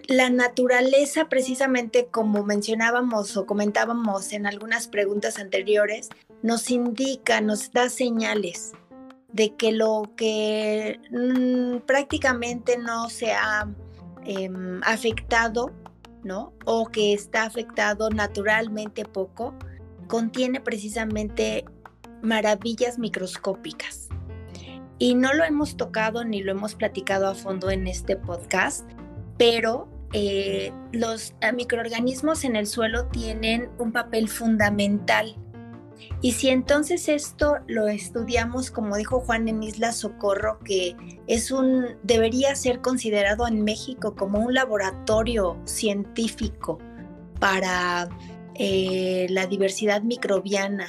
la naturaleza, precisamente como mencionábamos o comentábamos en algunas preguntas anteriores, nos indica, nos da señales de que lo que mm, prácticamente no se ha em, afectado, ¿no? O que está afectado naturalmente poco, contiene precisamente maravillas microscópicas. Y no lo hemos tocado ni lo hemos platicado a fondo en este podcast, pero eh, los eh, microorganismos en el suelo tienen un papel fundamental. Y si entonces esto lo estudiamos, como dijo Juan en Isla Socorro, que es un, debería ser considerado en México como un laboratorio científico para eh, la diversidad microbiana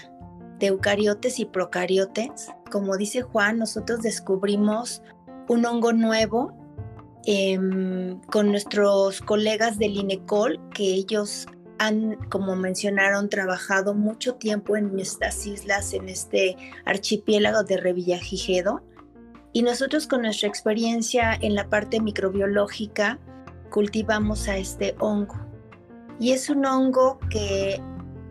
de eucariotes y procariotes, como dice Juan, nosotros descubrimos un hongo nuevo em, con nuestros colegas del INECOL, que ellos han, como mencionaron, trabajado mucho tiempo en estas islas, en este archipiélago de Revillagigedo. Y nosotros con nuestra experiencia en la parte microbiológica cultivamos a este hongo. Y es un hongo que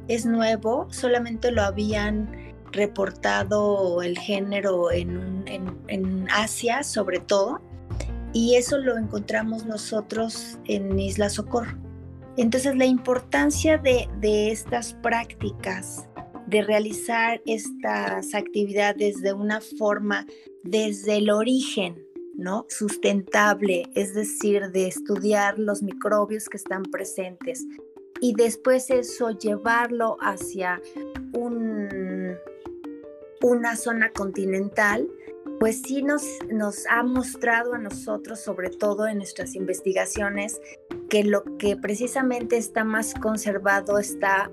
es nuevo, solamente lo habían reportado el género en, en, Asia sobre todo, y eso lo encontramos nosotros en Isla Socorro. Entonces la importancia de, estas prácticas, de realizar estas actividades de una forma desde el origen, ¿no? Sustentable, es decir, de estudiar los microbios que están presentes y después eso llevarlo hacia un, una zona continental, pues sí nos, nos ha mostrado a nosotros, sobre todo en nuestras investigaciones, que lo que precisamente está más conservado está,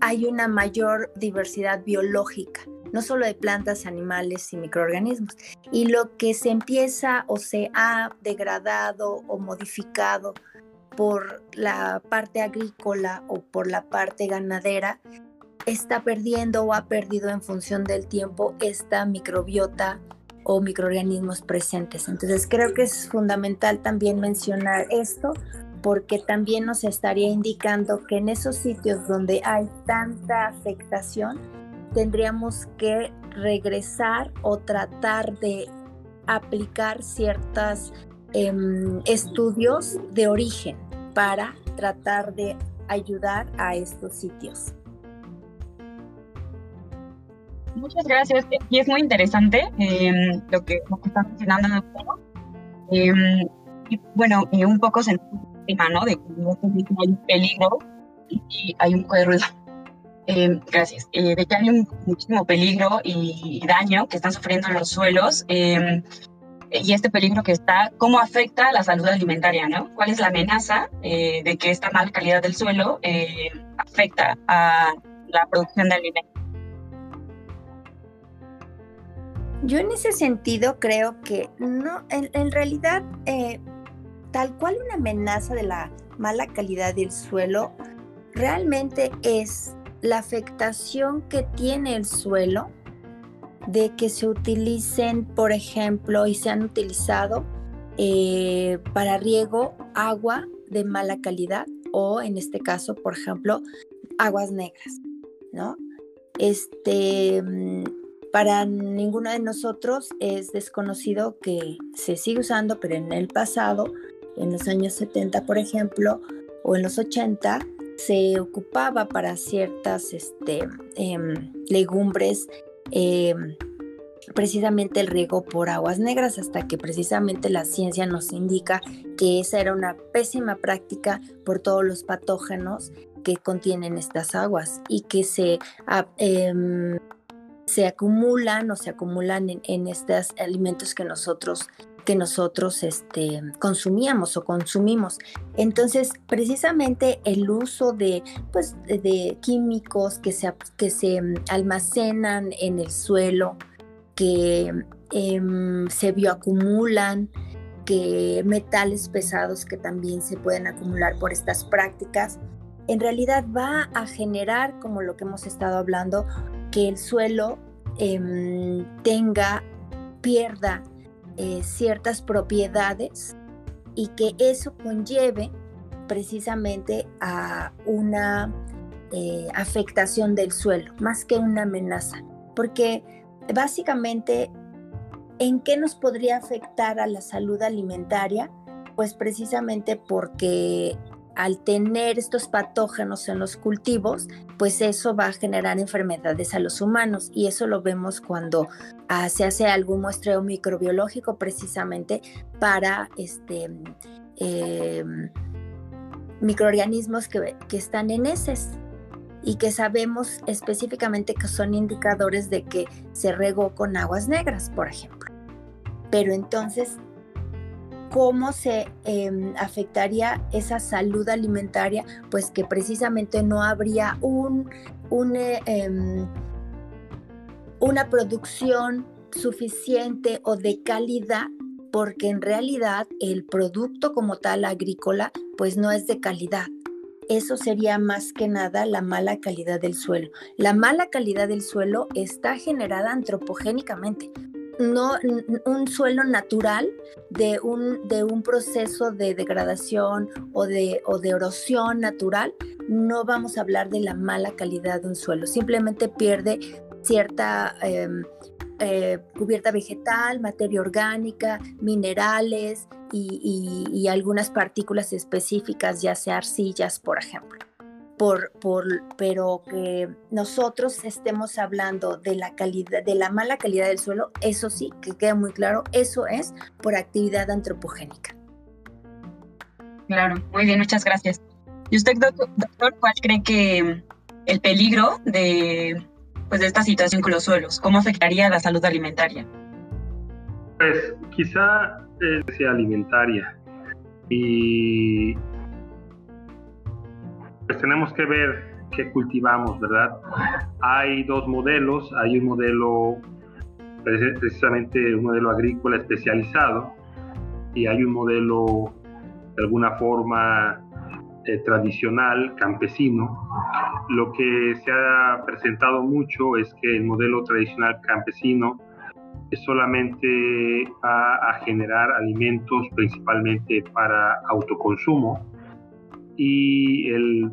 hay una mayor diversidad biológica no solo de plantas, animales y microorganismos. Y lo que se empieza o se ha degradado o modificado por la parte agrícola o por la parte ganadera, está perdiendo o ha perdido en función del tiempo esta microbiota o microorganismos presentes. Entonces creo que es fundamental también mencionar esto porque también nos estaría indicando que en esos sitios donde hay tanta afectación, tendríamos que regresar o tratar de aplicar ciertos em, estudios de origen para tratar de ayudar a estos sitios. Muchas gracias. Y es muy interesante em, lo, que, lo está mencionando, em, y bueno, un poco se ¿no? De que hay un peligro y hay un poco de ruido. Eh, gracias. Eh, de que hay un muchísimo peligro y, daño que están sufriendo los suelos. Eh, y este peligro que está, ¿cómo afecta a la salud alimentaria? ¿no? ¿Cuál es la amenaza de que esta mala calidad del suelo afecta a la producción de alimentos? Yo en ese sentido creo que no, en, realidad, tal cual una amenaza de la mala calidad del suelo realmente es la afectación que tiene el suelo de que se utilicen, por ejemplo, y se han utilizado eh, para riego agua de mala calidad o en este caso, por ejemplo, aguas negras, ¿no? Este, mm, para ninguno de nosotros es desconocido que se sigue usando, pero en el pasado, en los años 70, por ejemplo, o en los 80, se ocupaba para ciertas este, em, legumbres em, precisamente el riego por aguas negras hasta que precisamente la ciencia nos indica que esa era una pésima práctica por todos los patógenos que contienen estas aguas y que se, em, se acumulan o se acumulan en, en estos alimentos que nosotros que nosotros este, consumíamos o consumimos. Entonces, precisamente el uso de, pues, de químicos que se, que se almacenan en el suelo, que em, se bioacumulan, que metales pesados que también se pueden acumular por estas prácticas, en realidad va a generar, como lo que hemos estado hablando, que el suelo em, tenga, pierda eh, ciertas propiedades y que eso conlleve precisamente a una eh, afectación del suelo, más que una amenaza. Porque básicamente, ¿en qué nos podría afectar a la salud alimentaria? Pues precisamente porque al tener estos patógenos en los cultivos, pues eso va a generar enfermedades a los humanos y eso lo vemos cuando ah, se hace algún muestreo microbiológico precisamente para este, em, microorganismos que, que están en heces y que sabemos específicamente que son indicadores de que se regó con aguas negras, por ejemplo. Pero entonces cómo se em, afectaría esa salud alimentaria, pues que precisamente no habría un, eh, em, una producción suficiente o de calidad porque en realidad el producto como tal agrícola pues no es de calidad. Eso sería más que nada la mala calidad del suelo. La mala calidad del suelo está generada antropogénicamente no, un suelo natural de un, de un proceso de degradación o de, o de erosión natural, no vamos a hablar de la mala calidad de un suelo, simplemente pierde cierta em, eh, cubierta vegetal, materia orgánica, minerales y, algunas partículas específicas, ya sea arcillas, por ejemplo. Por, por, pero que nosotros estemos hablando de la calidad, de la mala calidad del suelo, eso sí, que queda muy claro, eso es por actividad antropogénica. Claro, muy bien, muchas gracias. ¿Y usted, doctor, cuál cree que el peligro de pues, de esta situación con los suelos? ¿Cómo afectaría la salud alimentaria? Pues quizá sea alimentaria y pues tenemos que ver qué cultivamos, ¿verdad? Hay dos modelos, hay un modelo precisamente un modelo agrícola especializado y hay un modelo de alguna forma eh, tradicional campesino, lo que se ha presentado mucho es que el modelo tradicional campesino solamente va a generar alimentos principalmente para autoconsumo y el,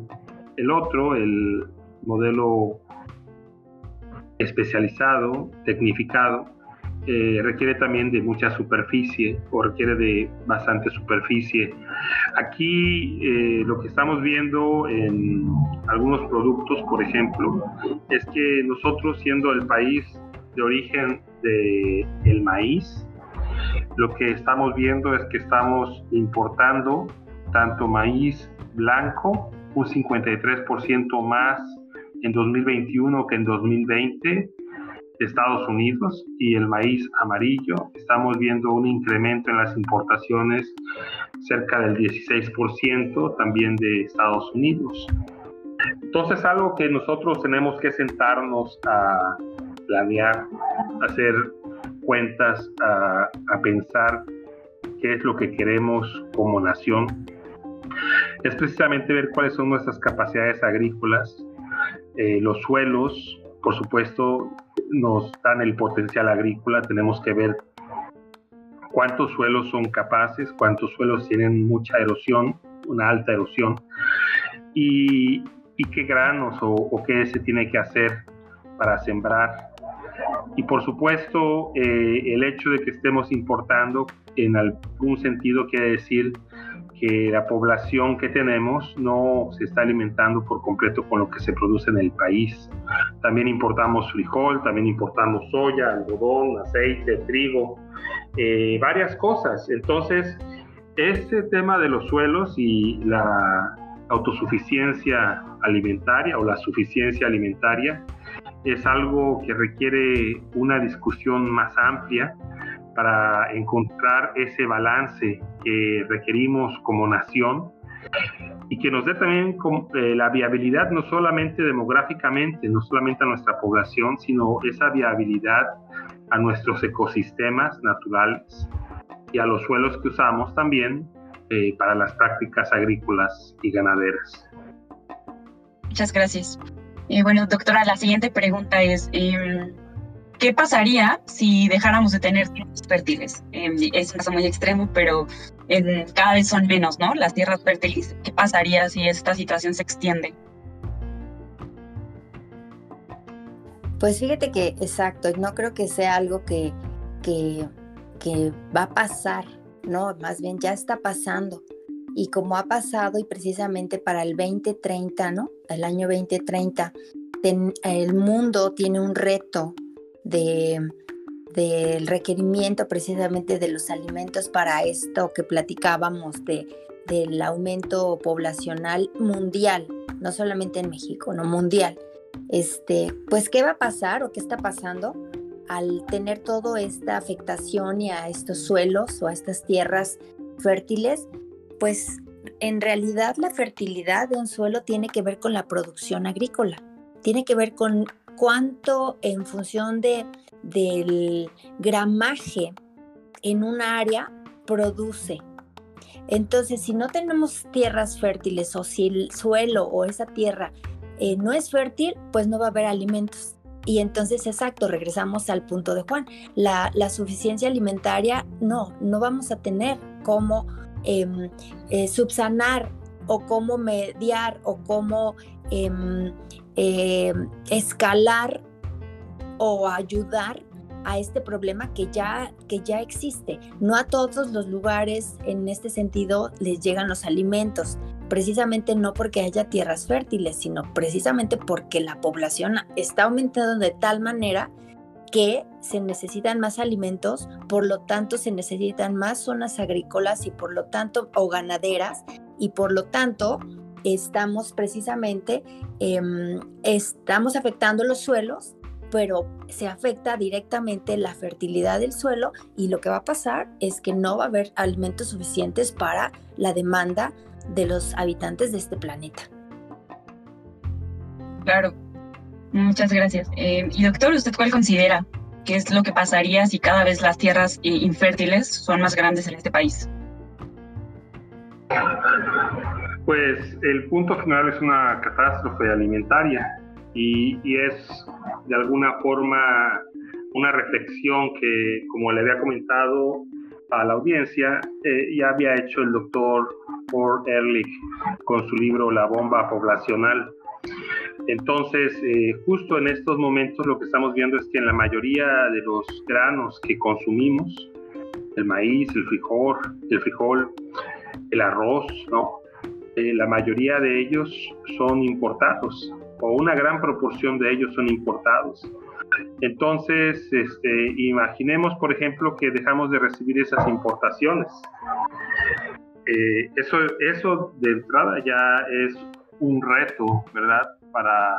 otro, el modelo especializado, tecnificado, eh, requiere también de mucha superficie o requiere de bastante superficie. Aquí eh, lo que estamos viendo en algunos productos, por ejemplo, es que nosotros siendo el país de origen del el maíz, lo que estamos viendo es que estamos importando tanto maíz blanco, un 53% más en 2021 que en 2020, Estados Unidos y el maíz amarillo. Estamos viendo un incremento en las importaciones cerca del 16% también de Estados Unidos. Entonces algo que nosotros tenemos que sentarnos a planear, hacer cuentas, a, pensar qué es lo que queremos como nación, es precisamente ver cuáles son nuestras capacidades agrícolas, eh, los suelos, por supuesto, nos dan el potencial agrícola, tenemos que ver cuántos suelos son capaces, cuántos suelos tienen mucha erosión, una alta erosión, y, qué granos o, qué se tiene que hacer para sembrar. Y por supuesto, eh, el hecho de que estemos importando en algún sentido quiere decir que la población que tenemos no se está alimentando por completo con lo que se produce en el país. También importamos frijol, también importamos soya, algodón, aceite, trigo, eh, varias cosas. Entonces, este tema de los suelos y la autosuficiencia alimentaria o la suficiencia alimentaria es algo que requiere una discusión más amplia para encontrar ese balance que requerimos como nación y que nos dé también eh, la viabilidad no solamente demográficamente, no solamente a nuestra población, sino esa viabilidad a nuestros ecosistemas naturales y a los suelos que usamos también eh, para las prácticas agrícolas y ganaderas. Muchas gracias. Eh, bueno, doctora, la siguiente pregunta es, em, ¿qué pasaría si dejáramos de tener tierras fértiles? Em, es un caso muy extremo, pero en, cada vez son menos, ¿no? Las tierras fértiles. ¿Qué pasaría si esta situación se extiende? Pues fíjate que, exacto, no creo que sea algo que, que, que va a pasar, ¿no? Más bien ya está pasando. Y como ha pasado y precisamente para el 2030, ¿no? El año 2030, el mundo tiene un reto de, del requerimiento precisamente de los alimentos para esto que platicábamos de, del aumento poblacional mundial, no solamente en México, no mundial. Este, pues, ¿qué va a pasar o qué está pasando al tener toda esta afectación y a estos suelos o a estas tierras fértiles? Pues en realidad la fertilidad de un suelo tiene que ver con la producción agrícola, tiene que ver con cuánto en función de, del gramaje en un área produce. Entonces, si no tenemos tierras fértiles o si el suelo o esa tierra eh, no es fértil, pues no va a haber alimentos. Y entonces, exacto, regresamos al punto de Juan. La, suficiencia alimentaria, no, no vamos a tener cómo em, eh, subsanar o cómo mediar o cómo em, escalar o ayudar a este problema que ya, que ya existe. No a todos los lugares en este sentido les llegan los alimentos, precisamente no porque haya tierras fértiles, sino precisamente porque la población está aumentando de tal manera que se necesitan más alimentos, por lo tanto se necesitan más zonas agrícolas y por lo tanto, o ganaderas, y por lo tanto estamos precisamente, em, estamos afectando los suelos pero se afecta directamente la fertilidad del suelo y lo que va a pasar es que no va a haber alimentos suficientes para la demanda de los habitantes de este planeta. Claro, muchas gracias. Eh, y doctor, ¿usted cuál considera que es lo que pasaría si cada vez las tierras eh, infértiles son más grandes en este país? Pues el punto final es una catástrofe alimentaria y, es de alguna forma una reflexión que, como le había comentado a la audiencia, eh, ya había hecho el doctor Paul Ehrlich con su libro La bomba poblacional. Entonces, eh, justo en estos momentos lo que estamos viendo es que en la mayoría de los granos que consumimos, el maíz, el frijol, el frijol, el arroz, ¿no? Eh, la mayoría de ellos son importados o una gran proporción de ellos son importados. Entonces, este, imaginemos, por ejemplo, que dejamos de recibir esas importaciones. Eh, eso, eso de entrada ya es un reto, ¿verdad? Para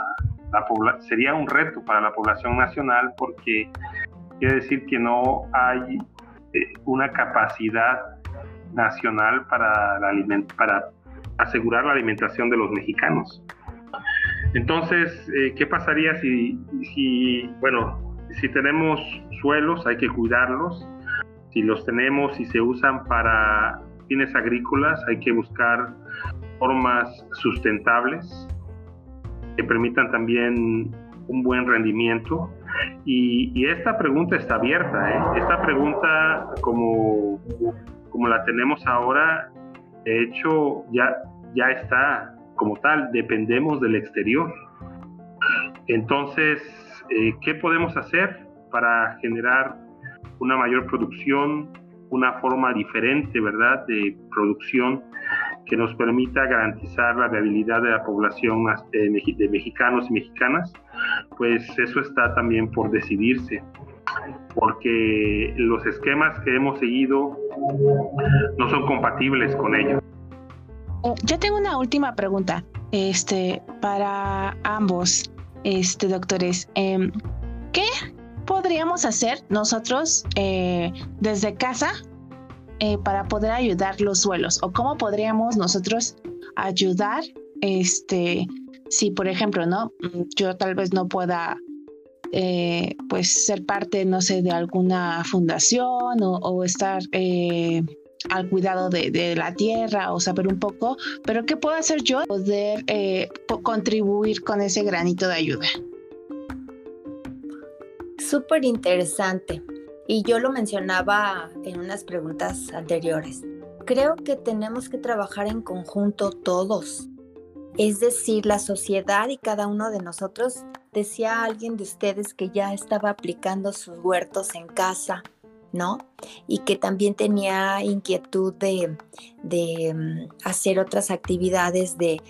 la sería un reto para la población nacional porque quiere decir que no hay eh, una capacidad nacional para, la para asegurar la alimentación de los mexicanos. Entonces, eh, ¿qué pasaría si, bueno, si tenemos suelos, hay que cuidarlos. Si los tenemos y se usan para fines agrícolas, hay que buscar formas sustentables que permitan también un buen rendimiento. Y, esta pregunta está abierta. ¿eh? Esta pregunta, como, como la tenemos ahora, de hecho, ya, ya está como tal, dependemos del exterior. Entonces, eh, ¿qué podemos hacer para generar una mayor producción, una forma diferente, ¿verdad?, de producción que nos permita garantizar la viabilidad de la población de, de mexicanos y mexicanas, pues eso está también por decidirse, porque los esquemas que hemos seguido no son compatibles con ellos. Yo tengo una última pregunta, este, para ambos, este, doctores. Em, ¿Qué podríamos hacer nosotros eh, desde casa eh, para poder ayudar los suelos? ¿O cómo podríamos nosotros ayudar, este, si por ejemplo, no, yo tal vez no pueda eh, pues ser parte, no sé, de alguna fundación o, estar al cuidado de, la tierra o saber un poco, pero ¿qué puedo hacer yo poder eh, contribuir con ese granito de ayuda? Súper interesante. Y yo lo mencionaba en unas preguntas anteriores. Creo que tenemos que trabajar en conjunto todos. Es decir, la sociedad y cada uno de nosotros. Decía alguien de ustedes que ya estaba aplicando sus huertos en casa ¿no? Y que también tenía inquietud de, mm, hacer otras actividades, de,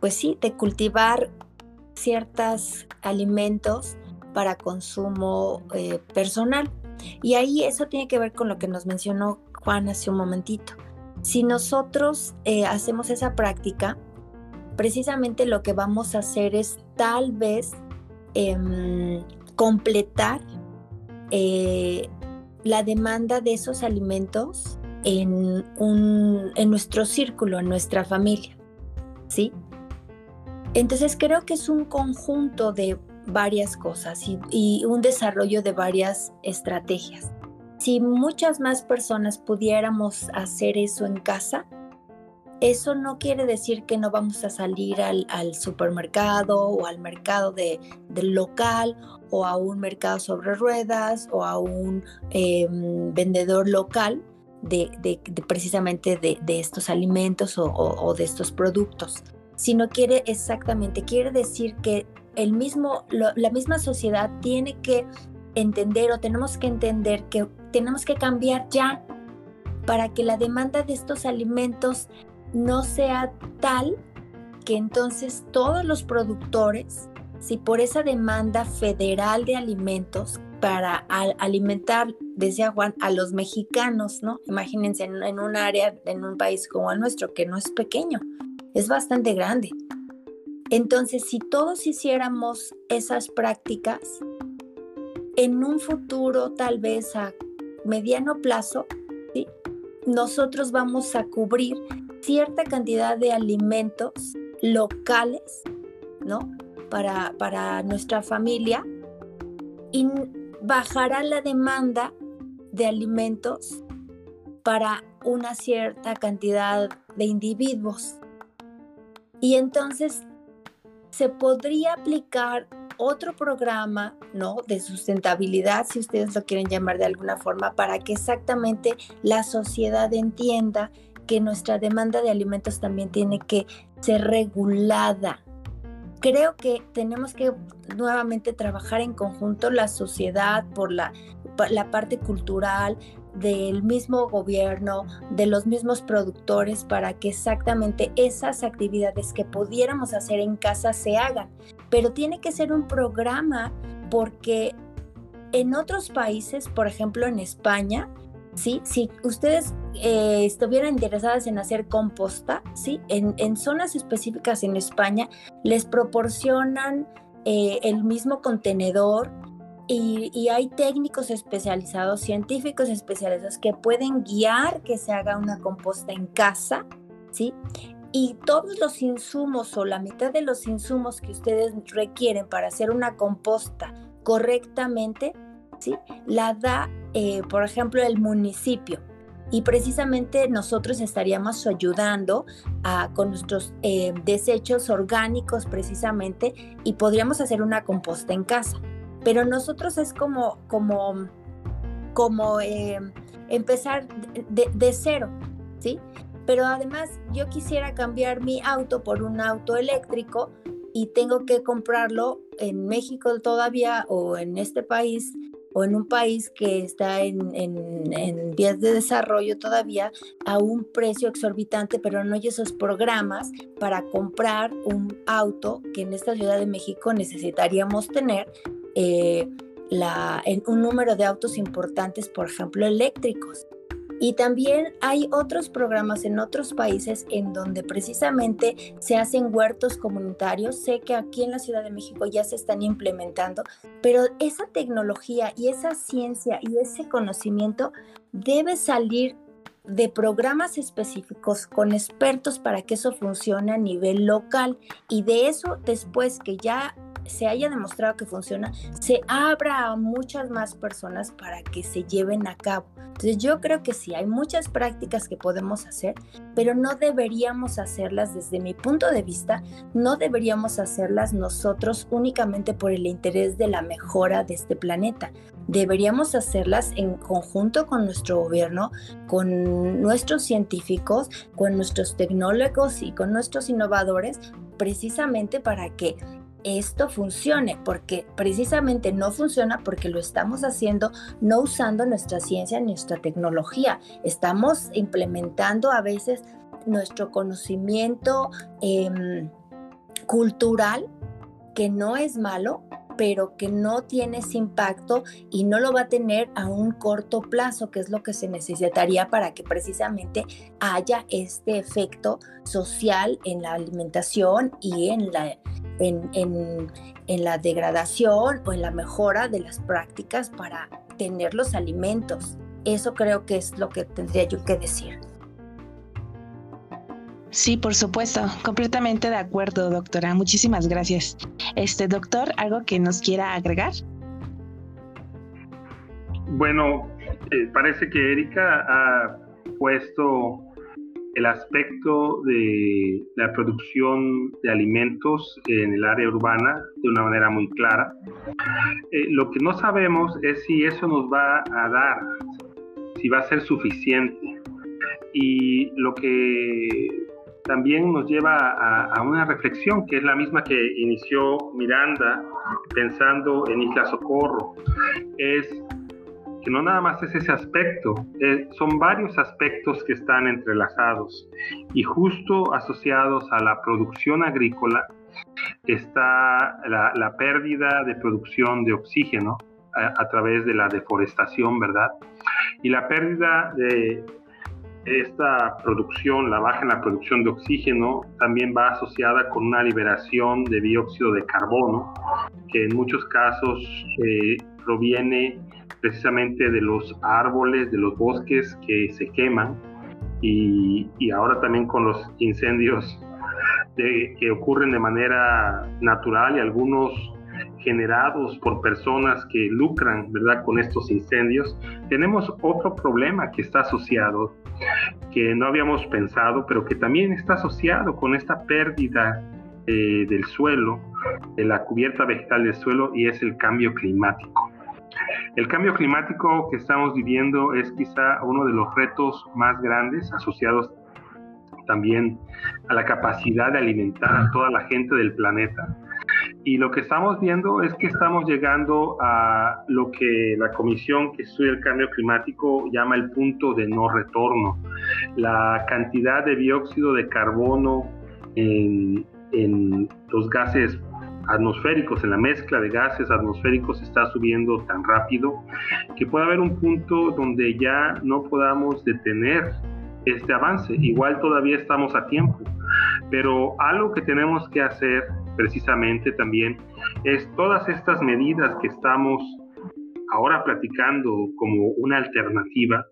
pues sí, de cultivar ciertos alimentos para consumo eh, personal. Y ahí eso tiene que ver con lo que nos mencionó Juan hace un momentito. Si nosotros eh, hacemos esa práctica, precisamente lo que vamos a hacer es tal vez em, completar eh, la demanda de esos alimentos en, un, en nuestro círculo, en nuestra familia. ¿Sí? Entonces creo que es un conjunto de varias cosas y, un desarrollo de varias estrategias. Si muchas más personas pudiéramos hacer eso en casa, Eso no quiere decir que no vamos a salir al, supermercado o al mercado de, del local o a un mercado sobre ruedas o a un em, vendedor local de, precisamente de, estos alimentos o, de estos productos, sino quiere exactamente, quiere decir que el mismo, la misma sociedad tiene que entender o tenemos que entender que tenemos que cambiar ya para que la demanda de estos alimentos no sea tal que entonces todos los productores, si por esa demanda federal de alimentos para alimentar, decía Juan, a los mexicanos, ¿no? Imagínense en, un área, en un país como el nuestro, que no es pequeño, es bastante grande. Entonces, si todos hiciéramos esas prácticas, en un futuro tal vez a mediano plazo, nosotros vamos a cubrir cierta cantidad de alimentos locales, ¿no? Para, nuestra familia y bajará la demanda de alimentos para una cierta cantidad de individuos. Y entonces se podría aplicar otro programa, ¿no? De sustentabilidad, si ustedes lo quieren llamar de alguna forma, para que exactamente la sociedad entienda que nuestra demanda de alimentos también tiene que ser regulada. Creo que tenemos que nuevamente trabajar en conjunto la sociedad por la, parte cultural, del mismo gobierno, de los mismos productores, para que exactamente esas actividades que pudiéramos hacer en casa se hagan. Pero tiene que ser un programa porque en otros países, por ejemplo en España, ¿sí? Si ustedes eh, estuvieran interesadas en hacer composta, ¿sí? En, en, zonas específicas en España les proporcionan eh, el mismo contenedor, y, hay técnicos especializados, científicos especializados que pueden guiar que se haga una composta en casa, ¿sí? Y todos los insumos o la mitad de los insumos que ustedes requieren para hacer una composta correctamente, La da, eh, por ejemplo, el municipio. Y precisamente nosotros estaríamos ayudando con nuestros eh, desechos orgánicos precisamente y podríamos hacer una composta en casa pero nosotros es como, como, como eh, empezar de, cero, ¿sí? Pero además yo quisiera cambiar mi auto por un auto eléctrico y tengo que comprarlo en México todavía o en este país o en un país que está en, en, vías de desarrollo todavía a un precio exorbitante, pero no hay esos programas para comprar un auto que en esta Ciudad de México necesitaríamos tener eh, la, en un número de autos importantes, por ejemplo, eléctricos. Y también hay otros programas en otros países en donde precisamente se hacen huertos comunitarios. Sé que aquí en la Ciudad de México ya se están implementando, pero esa tecnología y esa ciencia y ese conocimiento debe salir de programas específicos con expertos para que eso funcione a nivel local y de eso después que ya se haya demostrado que funciona, se abra a muchas más personas para que se lleven a cabo. Entonces yo creo que sí, hay muchas prácticas que podemos hacer, pero no deberíamos hacerlas desde mi punto de vista, no deberíamos hacerlas nosotros únicamente por el interés de la mejora de este planeta. Deberíamos hacerlas en conjunto con nuestro gobierno, con nuestros científicos, con nuestros tecnólogos y con nuestros innovadores, precisamente para que esto funcione, porque precisamente no funciona porque lo estamos haciendo no usando nuestra ciencia, nuestra tecnología. Estamos implementando a veces nuestro conocimiento em, cultural, que no es malo, pero que no tiene ese impacto y no lo va a tener a un corto plazo, que es lo que se necesitaría para que precisamente haya este efecto social en la alimentación y en la en, la degradación o en la mejora de las prácticas para tener los alimentos. Eso creo que es lo que tendría yo que decir. Sí, por supuesto, completamente de acuerdo, doctora. Muchísimas gracias. Este doctor, ¿algo que nos quiera agregar? Bueno, eh, parece que Erika ha puesto el aspecto de la producción de alimentos en el área urbana de una manera muy clara. Eh, lo que no sabemos es si eso nos va a dar, si va a ser suficiente. Y lo que también nos lleva a, una reflexión que es la misma que inició Miranda pensando en Isla Socorro, es que no nada más es ese aspecto, eh, son varios aspectos que están entrelazados y justo asociados a la producción agrícola está la, pérdida de producción de oxígeno a, a, través de la deforestación, ¿verdad? Y la pérdida de esta producción, la baja en la producción de oxígeno, también va asociada con una liberación de dióxido de carbono, que en muchos casos eh, proviene precisamente de los árboles, de los bosques que se queman y, ahora también con los incendios que ocurren de manera natural y algunos generados por personas que lucran, ¿verdad?, con estos incendios, tenemos otro problema que está asociado, que no habíamos pensado, pero que también está asociado con esta pérdida eh, del suelo, de la cubierta vegetal del suelo, y es el cambio climático. El cambio climático que estamos viviendo es quizá uno de los retos más grandes asociados también a la capacidad de alimentar a toda la gente del planeta. Y lo que estamos viendo es que estamos llegando a lo que la Comisión que estudia el cambio climático llama el punto de no retorno. La cantidad de dióxido de carbono en, los gases atmosféricos, en la mezcla de gases atmosféricos está subiendo tan rápido que puede haber un punto donde ya no podamos detener este avance. Igual todavía estamos a tiempo, pero algo que tenemos que hacer precisamente también es todas estas medidas que estamos ahora platicando como una alternativa,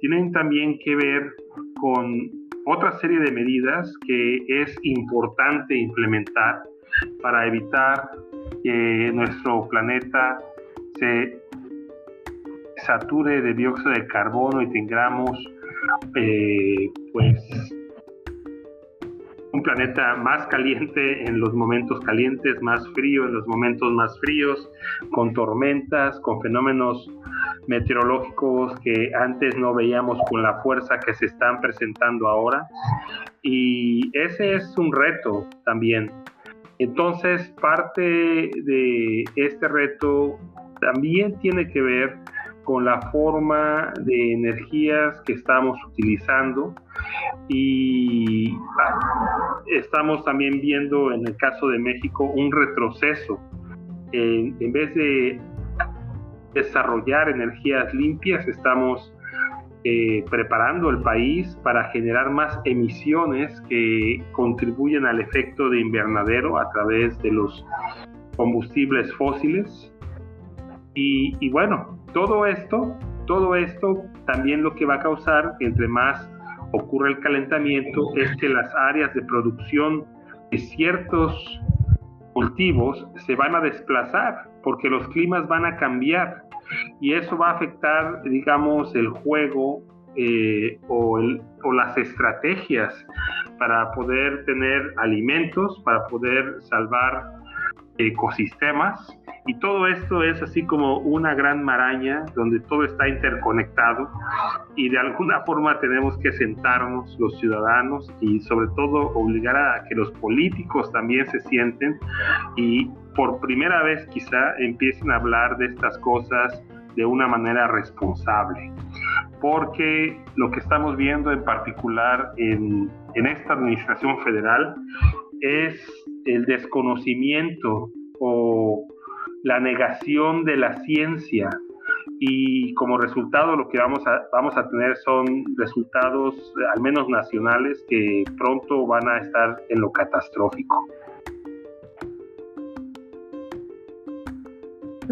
tienen también que ver con otra serie de medidas que es importante implementar para evitar que nuestro planeta se sature de dióxido de carbono y tengamos eh, pues un planeta más caliente en los momentos calientes, más frío en los momentos más fríos, con tormentas, con fenómenos meteorológicos que antes no veíamos con la fuerza que se están presentando ahora. Y ese es un reto también. Entonces, parte de este reto también tiene que ver con la forma de energías que estamos utilizando y estamos también viendo en el caso de México un retroceso. En, en vez de desarrollar energías limpias, estamos eh, preparando el país para generar más emisiones que contribuyen al efecto de invernadero a través de los combustibles fósiles. Y, bueno, todo esto, todo esto también lo que va a causar, entre más ocurre el calentamiento, es que las áreas de producción de ciertos cultivos se van a desplazar porque los climas van a cambiar. Y eso va a afectar, digamos, el juego eh, o, o, las estrategias para poder tener alimentos, para poder salvar ecosistemas y todo esto es así como una gran maraña donde todo está interconectado y de alguna [laughs] forma tenemos que sentarnos los ciudadanos y sobre todo obligar a que los políticos también se sienten y por primera vez quizá empiecen a hablar de estas cosas de una manera responsable. Porque lo que estamos viendo en particular en, en esta administración federal es el desconocimiento o la negación de la ciencia y como resultado lo que vamos a, vamos a tener son resultados al menos nacionales que pronto van a estar en lo catastrófico.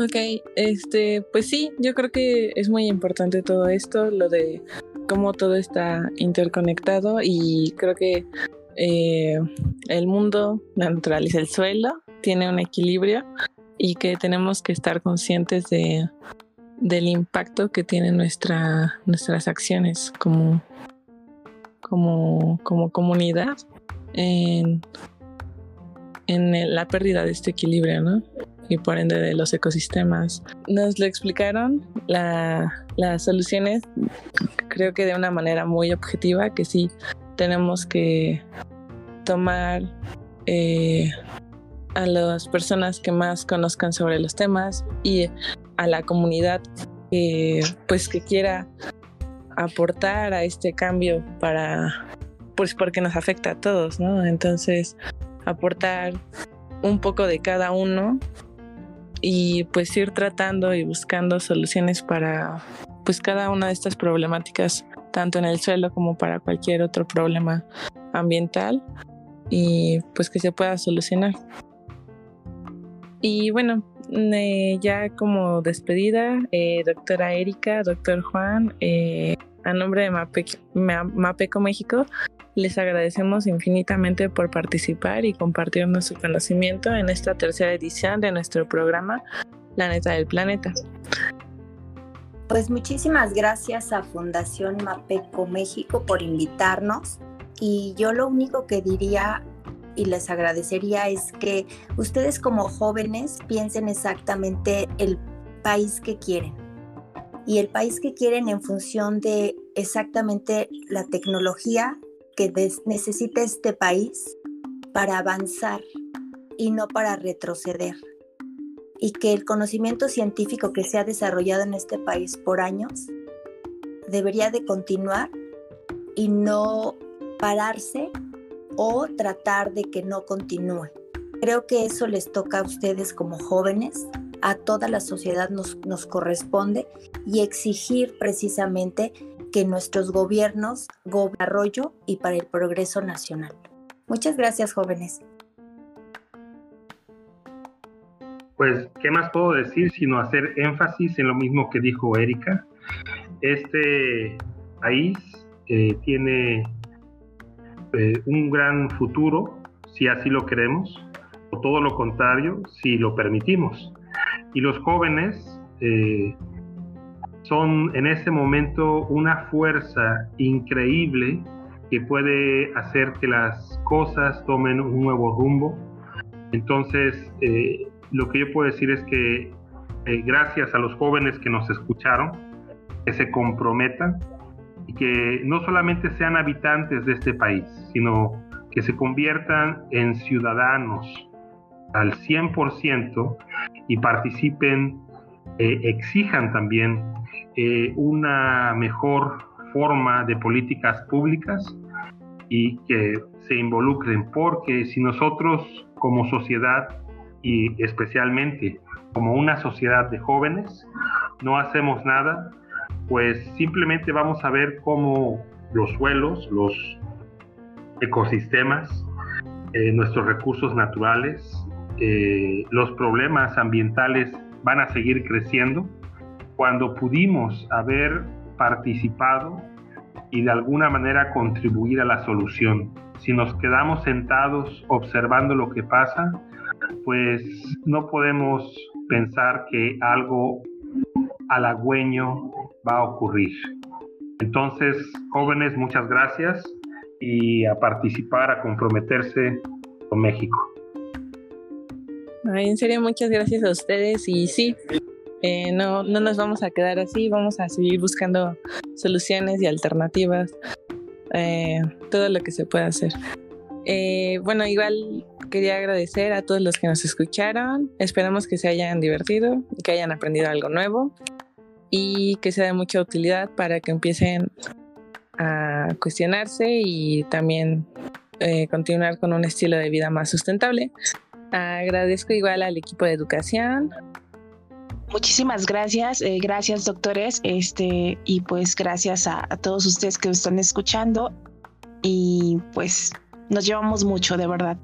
Ok, este, pues sí, yo creo que es muy importante todo esto, lo de cómo todo está interconectado y creo que eh, el mundo, la naturaleza, el suelo, tiene un equilibrio y que tenemos que estar conscientes de, del impacto que tienen nuestra, nuestras acciones como, como, como comunidad en, en la pérdida de este equilibrio, ¿no? Y por ende de los ecosistemas. Nos lo explicaron las soluciones, creo que de una manera muy objetiva, que sí tenemos que tomar eh, a las personas que más conozcan sobre los temas y a la comunidad que pues que quiera aportar a este cambio para pues porque nos afecta a todos, ¿no? Entonces, aportar un poco de cada uno y pues ir tratando y buscando soluciones para pues cada una de estas problemáticas, tanto en el suelo como para cualquier otro problema ambiental y pues que se pueda solucionar. Y bueno, eh, ya como despedida, eh, doctora Erika, doctor Juan, eh, a nombre de Mapeco México, les agradecemos infinitamente por participar y compartirnos su conocimiento en esta tercera edición de nuestro programa La Neta del Planeta. Pues muchísimas gracias a Fundación Mapeco México por invitarnos y yo lo único que diría y les agradecería es que ustedes como jóvenes piensen exactamente el país que quieren y el país que quieren en función de exactamente la tecnología que necesita este país para avanzar y no para retroceder. Y que el conocimiento científico que se ha desarrollado en este país por años debería de continuar y no pararse o tratar de que no continúe. Creo que eso les toca a ustedes como jóvenes, a toda la sociedad nos, corresponde y exigir precisamente que nuestros gobiernos desarrollo y para el progreso nacional. Muchas gracias, jóvenes. Pues, ¿qué más puedo decir sino hacer énfasis en lo mismo que dijo Erika? Este país eh, tiene eh, un gran futuro, si así lo queremos, o todo lo contrario, si lo permitimos. Y los jóvenes eh, son en este momento una fuerza increíble que puede hacer que las cosas tomen un nuevo rumbo. Entonces, lo que yo puedo decir es que gracias a los jóvenes que nos escucharon, que se comprometan, y que no solamente sean habitantes de este país, sino que se conviertan en ciudadanos al 100% y participen, eh, exijan también eh, una mejor forma de políticas públicas y que se involucren, porque si nosotros como sociedad y especialmente como una sociedad de jóvenes no hacemos nada, pues simplemente vamos a ver cómo los suelos, los ecosistemas, eh, nuestros recursos naturales, eh, los problemas ambientales van a seguir creciendo cuando pudimos haber participado y de alguna manera contribuir a la solución. Si nos quedamos sentados observando lo que pasa, pues no podemos pensar que algo halagüeño va a ocurrir. Entonces, jóvenes, muchas gracias y a participar, a comprometerse con México. en serio, muchas gracias a ustedes y sí, eh, no, no nos vamos a quedar así, vamos a seguir buscando soluciones y alternativas, eh, todo lo que se pueda hacer. Eh, bueno, igual quería agradecer a todos los que nos escucharon, esperamos que se hayan divertido, que hayan aprendido algo nuevo y que sea de mucha utilidad para que empiecen a cuestionarse y también eh, continuar con un estilo de vida más sustentable. Agradezco igual al equipo de educación. Muchísimas gracias, eh, gracias doctores, este y pues gracias a, a todos ustedes que están escuchando y pues nos llevamos mucho de verdad.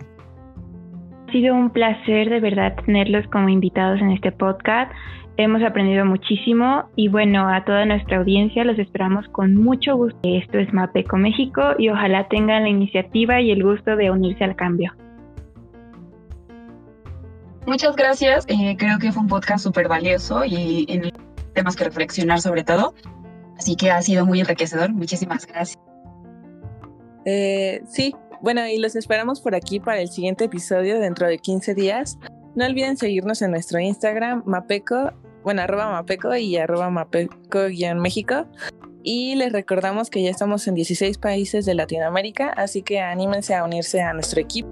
Ha sido un placer de verdad tenerlos como invitados en este podcast. Hemos aprendido muchísimo y bueno, a toda nuestra audiencia los esperamos con mucho gusto. Esto es Mapeco México y ojalá tengan la iniciativa y el gusto de unirse al cambio. Muchas gracias. Eh, creo que fue un podcast súper valioso y en temas que reflexionar sobre todo. Así que ha sido muy enriquecedor. Muchísimas gracias. Eh, sí, bueno, y los esperamos por aquí para el siguiente episodio dentro de 15 días. No olviden seguirnos en nuestro Instagram, Mapeco, bueno, arroba Mapeco y arroba Mapeco-México. Y les recordamos que ya estamos en 16 países de Latinoamérica, así que anímense a unirse a nuestro equipo.